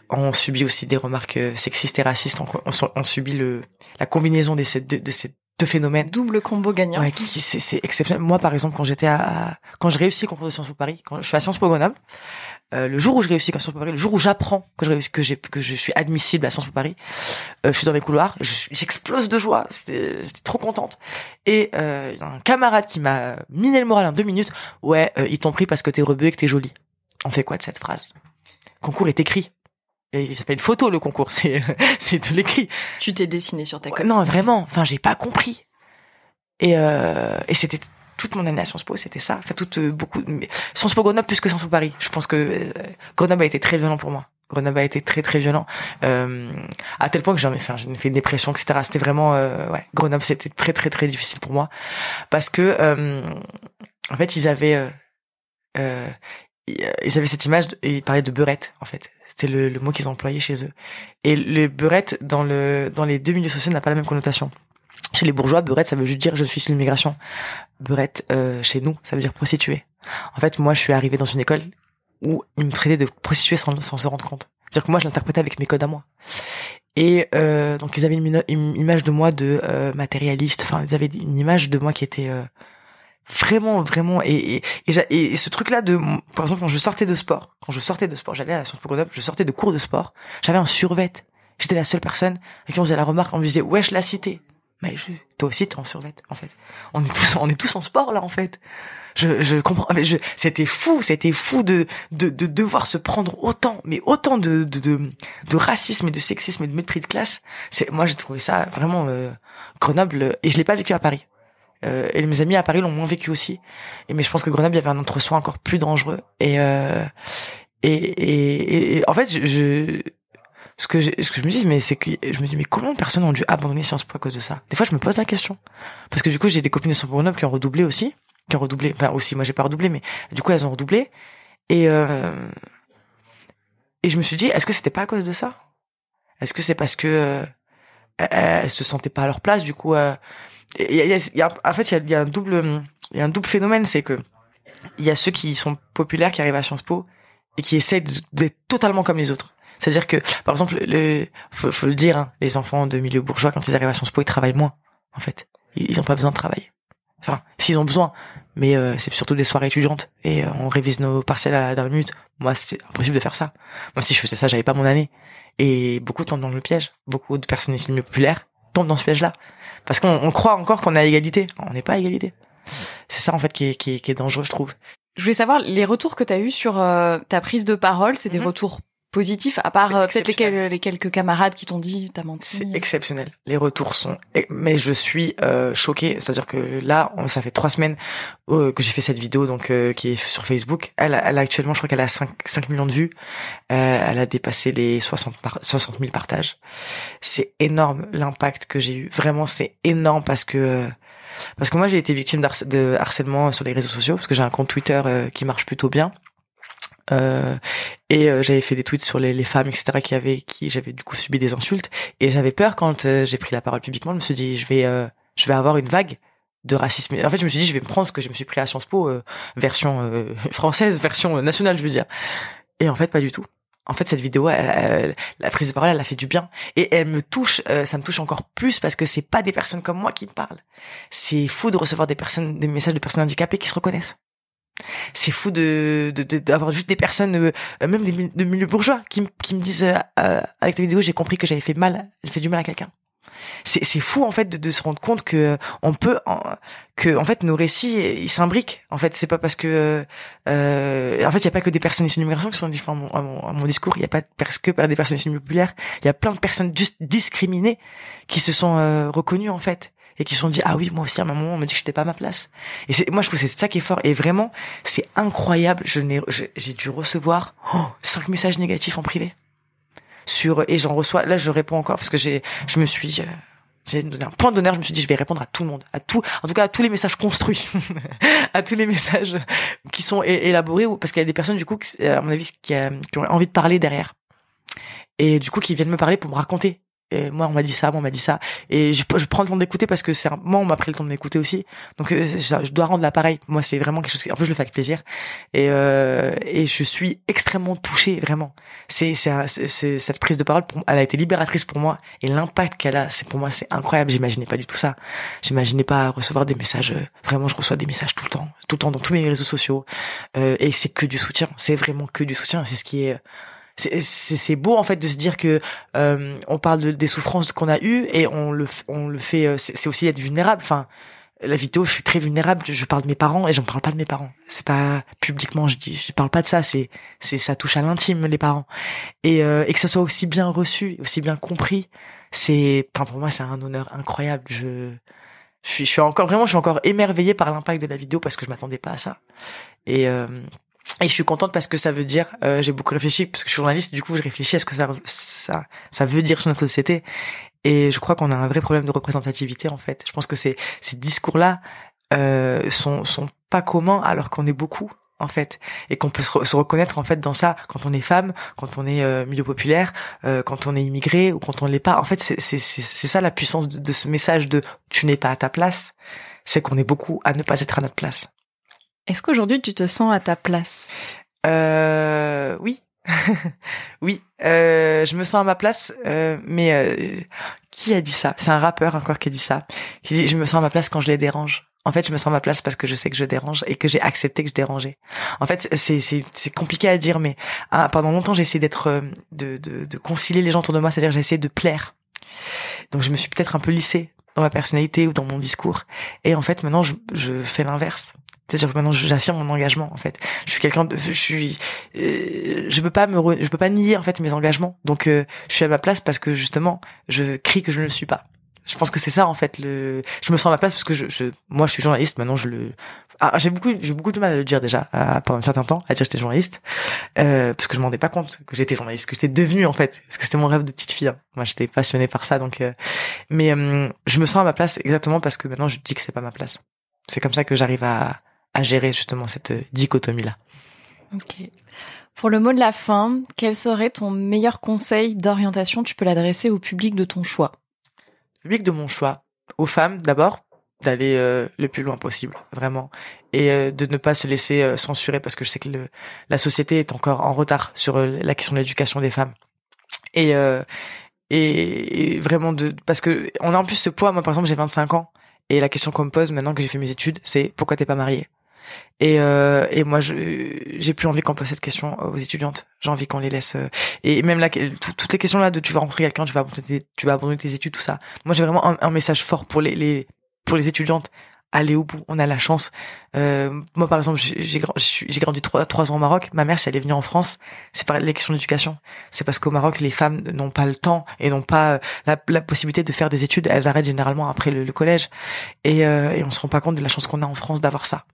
on subit aussi des remarques sexistes et racistes. On, on, subit le la combinaison de ces deux, de ces deux phénomènes. Double combo gagnant. Ouais, c'est exceptionnel. Moi, par exemple, quand j'étais à, quand je réussis le concours de Sciences Po Paris, quand je suis à Sciences Po Grenoble, euh, le jour où je réussis à Sciences Po Paris, le jour où j'apprends que je réussis, que j'ai, que je suis admissible à Sciences Po Paris, euh, je suis dans les couloirs, j'explose de joie, j'étais trop contente. Et euh, y a un camarade qui m'a miné le moral en deux minutes. Ouais, ils t'ont pris parce que t'es rebeu et que t'es jolie. On fait quoi de cette phrase? Le concours est écrit. Il s'appelle une photo le concours, c'est c'est de l'écrit. Tu t'es dessiné sur ta ouais, Non, vraiment. Enfin, j'ai pas compris. Et et c'était toute mon année à Sciences Po, c'était ça. Enfin, toute euh, beaucoup. Mais Sciences Po Grenoble plus que Sciences Po Paris. Je pense que euh, Grenoble a été très violent pour moi. Grenoble a été très très violent euh, à tel point que j'en ai fait, j'ai fait une dépression, etc. C'était vraiment euh, ouais. Grenoble, c'était très très très difficile pour moi parce que euh, en fait ils avaient euh, ils avaient cette image et ils parlaient de beurette en fait. C'était le, le, mot qu'ils employaient chez eux. Et le beurette dans le dans les deux milieux sociaux n'a pas la même connotation. Chez les bourgeois, beurette, ça veut juste dire je suis l'immigration. Beurette, euh, chez nous, ça veut dire prostituée. En fait, moi, je suis arrivé dans une école où ils me traitaient de prostituée sans, sans se rendre compte. C'est-à-dire que moi, je l'interprétais avec mes codes à moi. Et euh, donc, ils avaient une, image de moi de euh, matérialiste. Enfin, ils avaient une image de moi qui était vraiment, vraiment. Et, et, et, ce truc-là de, par exemple, quand je sortais de sport, quand je sortais de sport, j'allais à la Sciences Po je sortais de cours de sport, j'avais un survêt. J'étais la seule personne à qui on faisait la remarque, on me disait, wesh, la cité mais je, toi aussi t'es en survêt en fait. On est tous on est tous en sport là en fait. Je je comprends mais je c'était fou, c'était fou de, de de devoir se prendre autant mais autant de de de, racisme et de sexisme et de mépris de classe. C'est moi j'ai trouvé ça vraiment euh, Grenoble et je l'ai pas vécu à Paris. Euh, et mes amis à Paris l'ont moins vécu aussi. Et mais je pense que Grenoble il y avait un entre-soi encore plus dangereux et euh, et, et, et, en fait je ce que, je me dis, mais c'est que je me dis, mais combien de personnes ont dû abandonner Sciences Po à cause de ça? Des fois, je me pose la question. Parce que du coup, j'ai des copines de Sciences Po Grenoble qui ont redoublé aussi, qui ont redoublé, enfin aussi, moi j'ai pas redoublé, mais du coup, elles ont redoublé. Et euh, et je me suis dit, est-ce que c'était pas à cause de ça? Est-ce que c'est parce que euh, elles se sentaient pas à leur place Du coup, euh, en fait, il y a un double, il y a un double phénomène, c'est que il y a ceux qui sont populaires, qui arrivent à Sciences Po et qui essaient d'être totalement comme les autres. C'est-à-dire que, par exemple, le, faut, faut le dire, hein, les enfants de milieu bourgeois, quand ils arrivent à Sciences Po, ils travaillent moins, en fait. Ils n'ont pas besoin de travailler. Enfin, s'ils ont besoin, mais euh, c'est surtout des soirées étudiantes et euh, on révise nos parcelles à la dernière minute. Moi, c'est impossible de faire ça. Moi, si je faisais ça, j'avais pas mon année. Et beaucoup tombent dans le piège. Beaucoup de personnes issues milieu populaire tombent dans ce piège-là. Parce qu'on croit encore qu'on a égalité. On n'est pas à égalité. C'est ça, en fait, qui est, qui, est, qui est dangereux, je trouve. Je voulais savoir, les retours que tu as eu sur euh, ta prise de parole, c'est des mhm. retours positif, à part euh, peut-être les, quelques camarades qui t'ont dit t'as menti. C'est exceptionnel. Les retours sont, mais je suis euh, choquée. C'est-à-dire que là, ça fait trois semaines euh, que j'ai fait cette vidéo, donc euh, qui est sur Facebook. Elle, elle actuellement, je crois qu'elle a 5, 5 millions de vues. elle a dépassé les 60 par, 60 000 partages. C'est énorme l'impact que j'ai eu. Vraiment, c'est énorme parce que parce que moi j'ai été victime de harcèlement sur les réseaux sociaux parce que j'ai un compte Twitter qui marche plutôt bien euh, et euh, j'avais fait des tweets sur les, les, femmes, etc. qui avaient, qui j'avais du coup subi des insultes. Et j'avais peur quand euh, j'ai pris la parole publiquement. Je me suis dit, je vais, je vais avoir une vague de racisme. En fait, je me suis dit, je vais me prendre ce que je me suis pris à Sciences Po, version française, version nationale, je veux dire. Et en fait, pas du tout. En fait, cette vidéo, la prise de parole, elle a fait du bien et elle me touche. ça me touche encore plus parce que c'est pas des personnes comme moi qui me parlent. C'est fou de recevoir des personnes, des messages de personnes handicapées qui se reconnaissent. C'est fou de d'avoir juste des personnes, euh, même des, de milieu bourgeois, qui, qui me disent euh, euh, avec ta vidéo j'ai compris que j'avais fait mal, j'ai fait du mal à quelqu'un. C'est c'est fou en fait de, de, se rendre compte que on peut que en fait nos récits ils s'imbriquent. En fait c'est pas parce que en fait il y a pas que des personnes issues d'immigration qui sont différentes à mon, à mon, discours. Il y a pas parce que des personnes issues populaires. Il y a plein de personnes juste discriminées qui se sont reconnues en fait et qui se sont dit ah oui moi aussi à un moment on me dit que j'étais pas à ma place. Et c'est moi je trouve c'est ça qui est fort. Et vraiment c'est incroyable. Je n'ai j'ai dû recevoir oh, cinq messages négatifs en privé. Sur et j'en reçois là je réponds encore parce que j'ai je me suis euh, j'ai donné un point d'honneur, je me suis dit je vais répondre à tout le monde, à tout, en tout cas à tous les messages construits, à tous les messages qui sont élaborés, parce qu'il y a des personnes du coup, à mon avis, euh, qui, ont envie de parler derrière, et du coup qui viennent me parler pour me raconter moi on m'a dit ça, moi on m'a dit ça, et je, prends le temps d'écouter parce que c'est moi on m'a pris le temps de m'écouter aussi, donc euh, je, dois rendre l'appareil. Moi c'est vraiment quelque chose. Qui, en plus je le fais avec plaisir, et euh, et je suis extrêmement touché vraiment. C'est c'est cette prise de parole, elle a été libératrice pour moi, et l'impact qu'elle a, c'est pour moi c'est incroyable. J'imaginais pas du tout ça. J'imaginais pas recevoir des messages. Euh, vraiment je reçois des messages tout le temps, tout le temps dans tous mes réseaux sociaux, euh, et c'est que du soutien. C'est vraiment que du soutien. C'est ce qui est c'est beau en fait de se dire que euh, on parle de, des souffrances qu'on a eues et on le on le fait euh, c'est aussi être vulnérable. Enfin la vidéo je suis très vulnérable je, parle de mes parents et j'en parle pas de mes parents. C'est pas publiquement je dis je parle pas de ça c'est c'est ça touche à l'intime les parents. Et euh, et que ça soit aussi bien reçu aussi bien compris c'est enfin pour moi c'est un honneur incroyable. Je je suis, je suis encore vraiment je suis encore émerveillé par l'impact de la vidéo parce que je m'attendais pas à ça. Et euh, et je suis contente parce que ça veut dire, euh, j'ai beaucoup réfléchi parce que je suis journaliste, du coup je réfléchis à ce que ça ça ça veut dire sur notre société. Et je crois qu'on a un vrai problème de représentativité en fait. Je pense que ces ces discours-là euh, sont sont pas communs alors qu'on est beaucoup en fait et qu'on peut se, reconnaître en fait dans ça quand on est femme, quand on est euh, milieu populaire, euh, quand on est immigré ou quand on l'est pas. En fait, c'est c'est c'est ça la puissance de, de ce message de tu n'es pas à ta place, c'est qu'on est beaucoup à ne pas être à notre place. Est-ce qu'aujourd'hui tu te sens à ta place? Euh, Oui. oui, euh, je me sens à ma place, euh, mais euh, qui a dit ça? C'est un rappeur encore qui a dit ça. Qui dit je me sens à ma place quand je les dérange. En fait, je me sens à ma place parce que je sais que je dérange et que j'ai accepté que je dérangeais. En fait, c'est c'est compliqué à dire, mais ah, pendant longtemps j'ai essayé d'être euh, de, de de concilier les gens autour de moi, c'est-à-dire j'ai essayé de plaire. Donc je me suis peut-être un peu lissée dans ma personnalité ou dans mon discours. Et en fait, maintenant, je, je fais l'inverse. C'est-à-dire que maintenant j'affirme mon engagement en fait. Je suis quelqu'un de, je suis, euh, je peux pas me, je peux pas nier en fait mes engagements. Donc euh, je suis à ma place parce que justement je crie que je ne le suis pas. Je pense que c'est ça en fait le. Je me sens à ma place parce que je, je moi je suis journaliste maintenant je le. Ah, j'ai beaucoup j'ai beaucoup de mal à le dire déjà pendant un certain temps à dire que j'étais journaliste euh, parce que je m'en rendais pas compte que j'étais journaliste que j'étais devenue en fait parce que c'était mon rêve de petite fille. Hein. Moi j'étais passionnée par ça donc euh, mais je me sens à ma place exactement parce que maintenant je dis que c'est pas ma place. C'est comme ça que j'arrive à à gérer justement cette dichotomie-là. Ok. Pour le mot de la fin, quel serait ton meilleur conseil d'orientation? Tu peux l'adresser au public de ton choix. Public de mon choix, aux femmes d'abord, d'aller euh, le plus loin possible, vraiment, et euh, de ne pas se laisser euh, censurer parce que je sais que la société est encore en retard sur la question de l'éducation des femmes. Et, et, et vraiment de parce que on a en plus ce poids. Moi, par exemple, j'ai 25 ans et la question qu'on me pose maintenant que j'ai fait mes études, c'est pourquoi t'es pas mariée? Et, euh, et moi, j'ai plus envie qu'on pose cette question aux étudiantes. J'ai envie qu'on les laisse. Euh, et même là, toutes les questions là de tu vas rencontrer quelqu'un, tu vas abandonner tes, tu vas abandonner tes études, tout ça. Moi, j'ai vraiment un, message fort pour les, pour les étudiantes. Aller au bout. On a la chance. Euh, moi, par exemple, j'ai grandi trois, ans au Maroc. Ma mère, si elle est venue en France, c'est pas les questions d'éducation. C'est parce qu'au Maroc, les femmes n'ont pas le temps et n'ont pas euh, la, possibilité de faire des études. Elles arrêtent généralement après le, le collège. Et, euh, et on se rend pas compte de la chance qu'on a en France d'avoir ça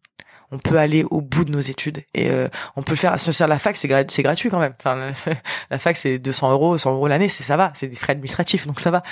on peut aller au bout de nos études et euh, on peut le faire. à la fac, c'est c'est gratuit quand même. Enfin, la fac c'est 200 euros, 100 euros l'année, c'est ça va, c'est des frais administratifs, donc ça va.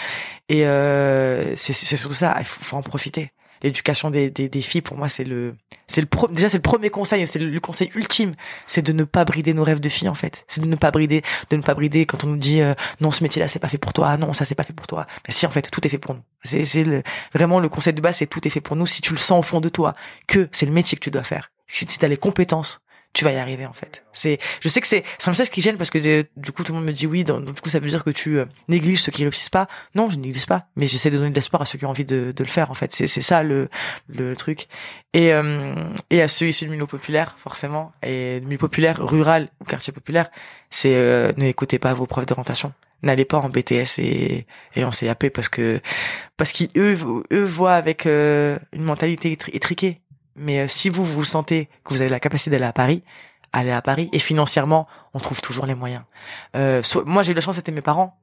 Et euh, c'est surtout ça, il faut en profiter l'éducation des, des, des, filles pour moi c'est le c'est le pro, déjà c'est le premier conseil c'est le, conseil ultime c'est de ne pas brider nos rêves de filles en fait. C'est de ne pas brider de ne pas brider quand on nous dit euh, non ce métier là c'est pas fait pour toi. Non ça c'est pas fait pour toi mais si en fait tout est fait pour nous. C'est c'est vraiment le conseil de base c'est tout est fait pour nous si tu le sens au fond de toi que c'est le métier que tu dois faire. Si tu as les compétences tu vas y arriver en fait. C'est, je sais que c'est, c'est un message qui gêne parce que du coup tout le monde me dit oui, donc, du coup ça veut dire que tu euh, négliges ceux qui réussissent pas. Non, je néglige pas, mais j'essaie de donner de l'espoir à ceux qui ont envie de, de le faire en fait. C'est, c'est ça le, le truc. Et euh, et à ceux issus du milieu populaire forcément et du milieu populaire, rural ou quartier populaire, c'est euh, n'écoutez pas vos profs d'orientation. N'allez pas en BTS et, et en CAP parce que parce qu'ils eux, eux voient avec une mentalité étriquée mais euh, si vous vous sentez que vous avez la capacité d'aller à Paris, allez à Paris. Et financièrement, on trouve toujours les moyens. Euh, moi, j'ai eu la chance, c'était mes parents.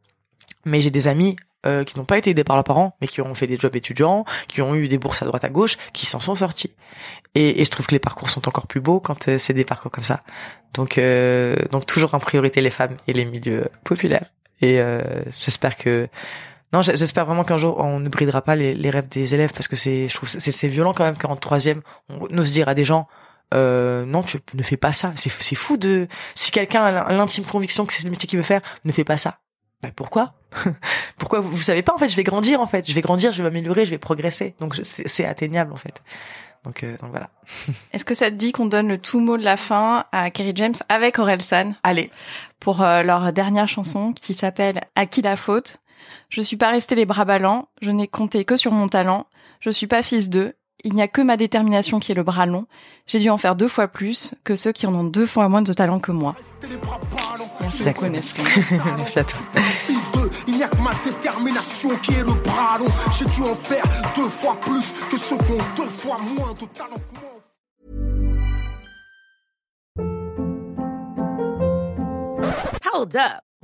Mais j'ai des amis euh, qui n'ont pas été aidés par leurs parents, mais qui ont fait des jobs étudiants, qui ont eu des bourses à droite à gauche, qui s'en sont sortis. Et, je trouve que les parcours sont encore plus beaux quand c'est des parcours comme ça. Donc, donc toujours en priorité les femmes et les milieux populaires. Et j'espère que non, j'espère vraiment qu'un jour on ne bridera pas les, les, rêves des élèves parce que c'est, je trouve, c'est violent quand même qu'en troisième on ose dire à des gens euh, non, tu ne fais pas ça. C'est fou de si quelqu'un a l'intime conviction que c'est le métier qu'il veut faire, ne fais pas ça. Ben pourquoi? Pourquoi vous, vous savez pas en fait Je vais grandir en fait. Je vais grandir, je vais m'améliorer, je vais progresser. Donc c'est atteignable en fait. Donc, euh, donc voilà. Est-ce que ça te dit qu'on donne le tout mot de la fin à Kerry James avec Aurel San? Allez. Pour euh, leur dernière chanson qui s'appelle À qui la faute? Je suis pas resté les bras ballants, je n'ai compté que sur mon talent, je suis pas fils d'eux, il n'y a que ma détermination qui est le bras long. J'ai dû en faire deux fois plus que ceux qui en ont deux fois moins de talent que moi. Merci beaucoup, Merci à toi. Il n'y a que ma détermination qui est le bras long. J'ai dû en faire deux fois plus que ceux qui ont deux fois moins de talent que moi. Hold up.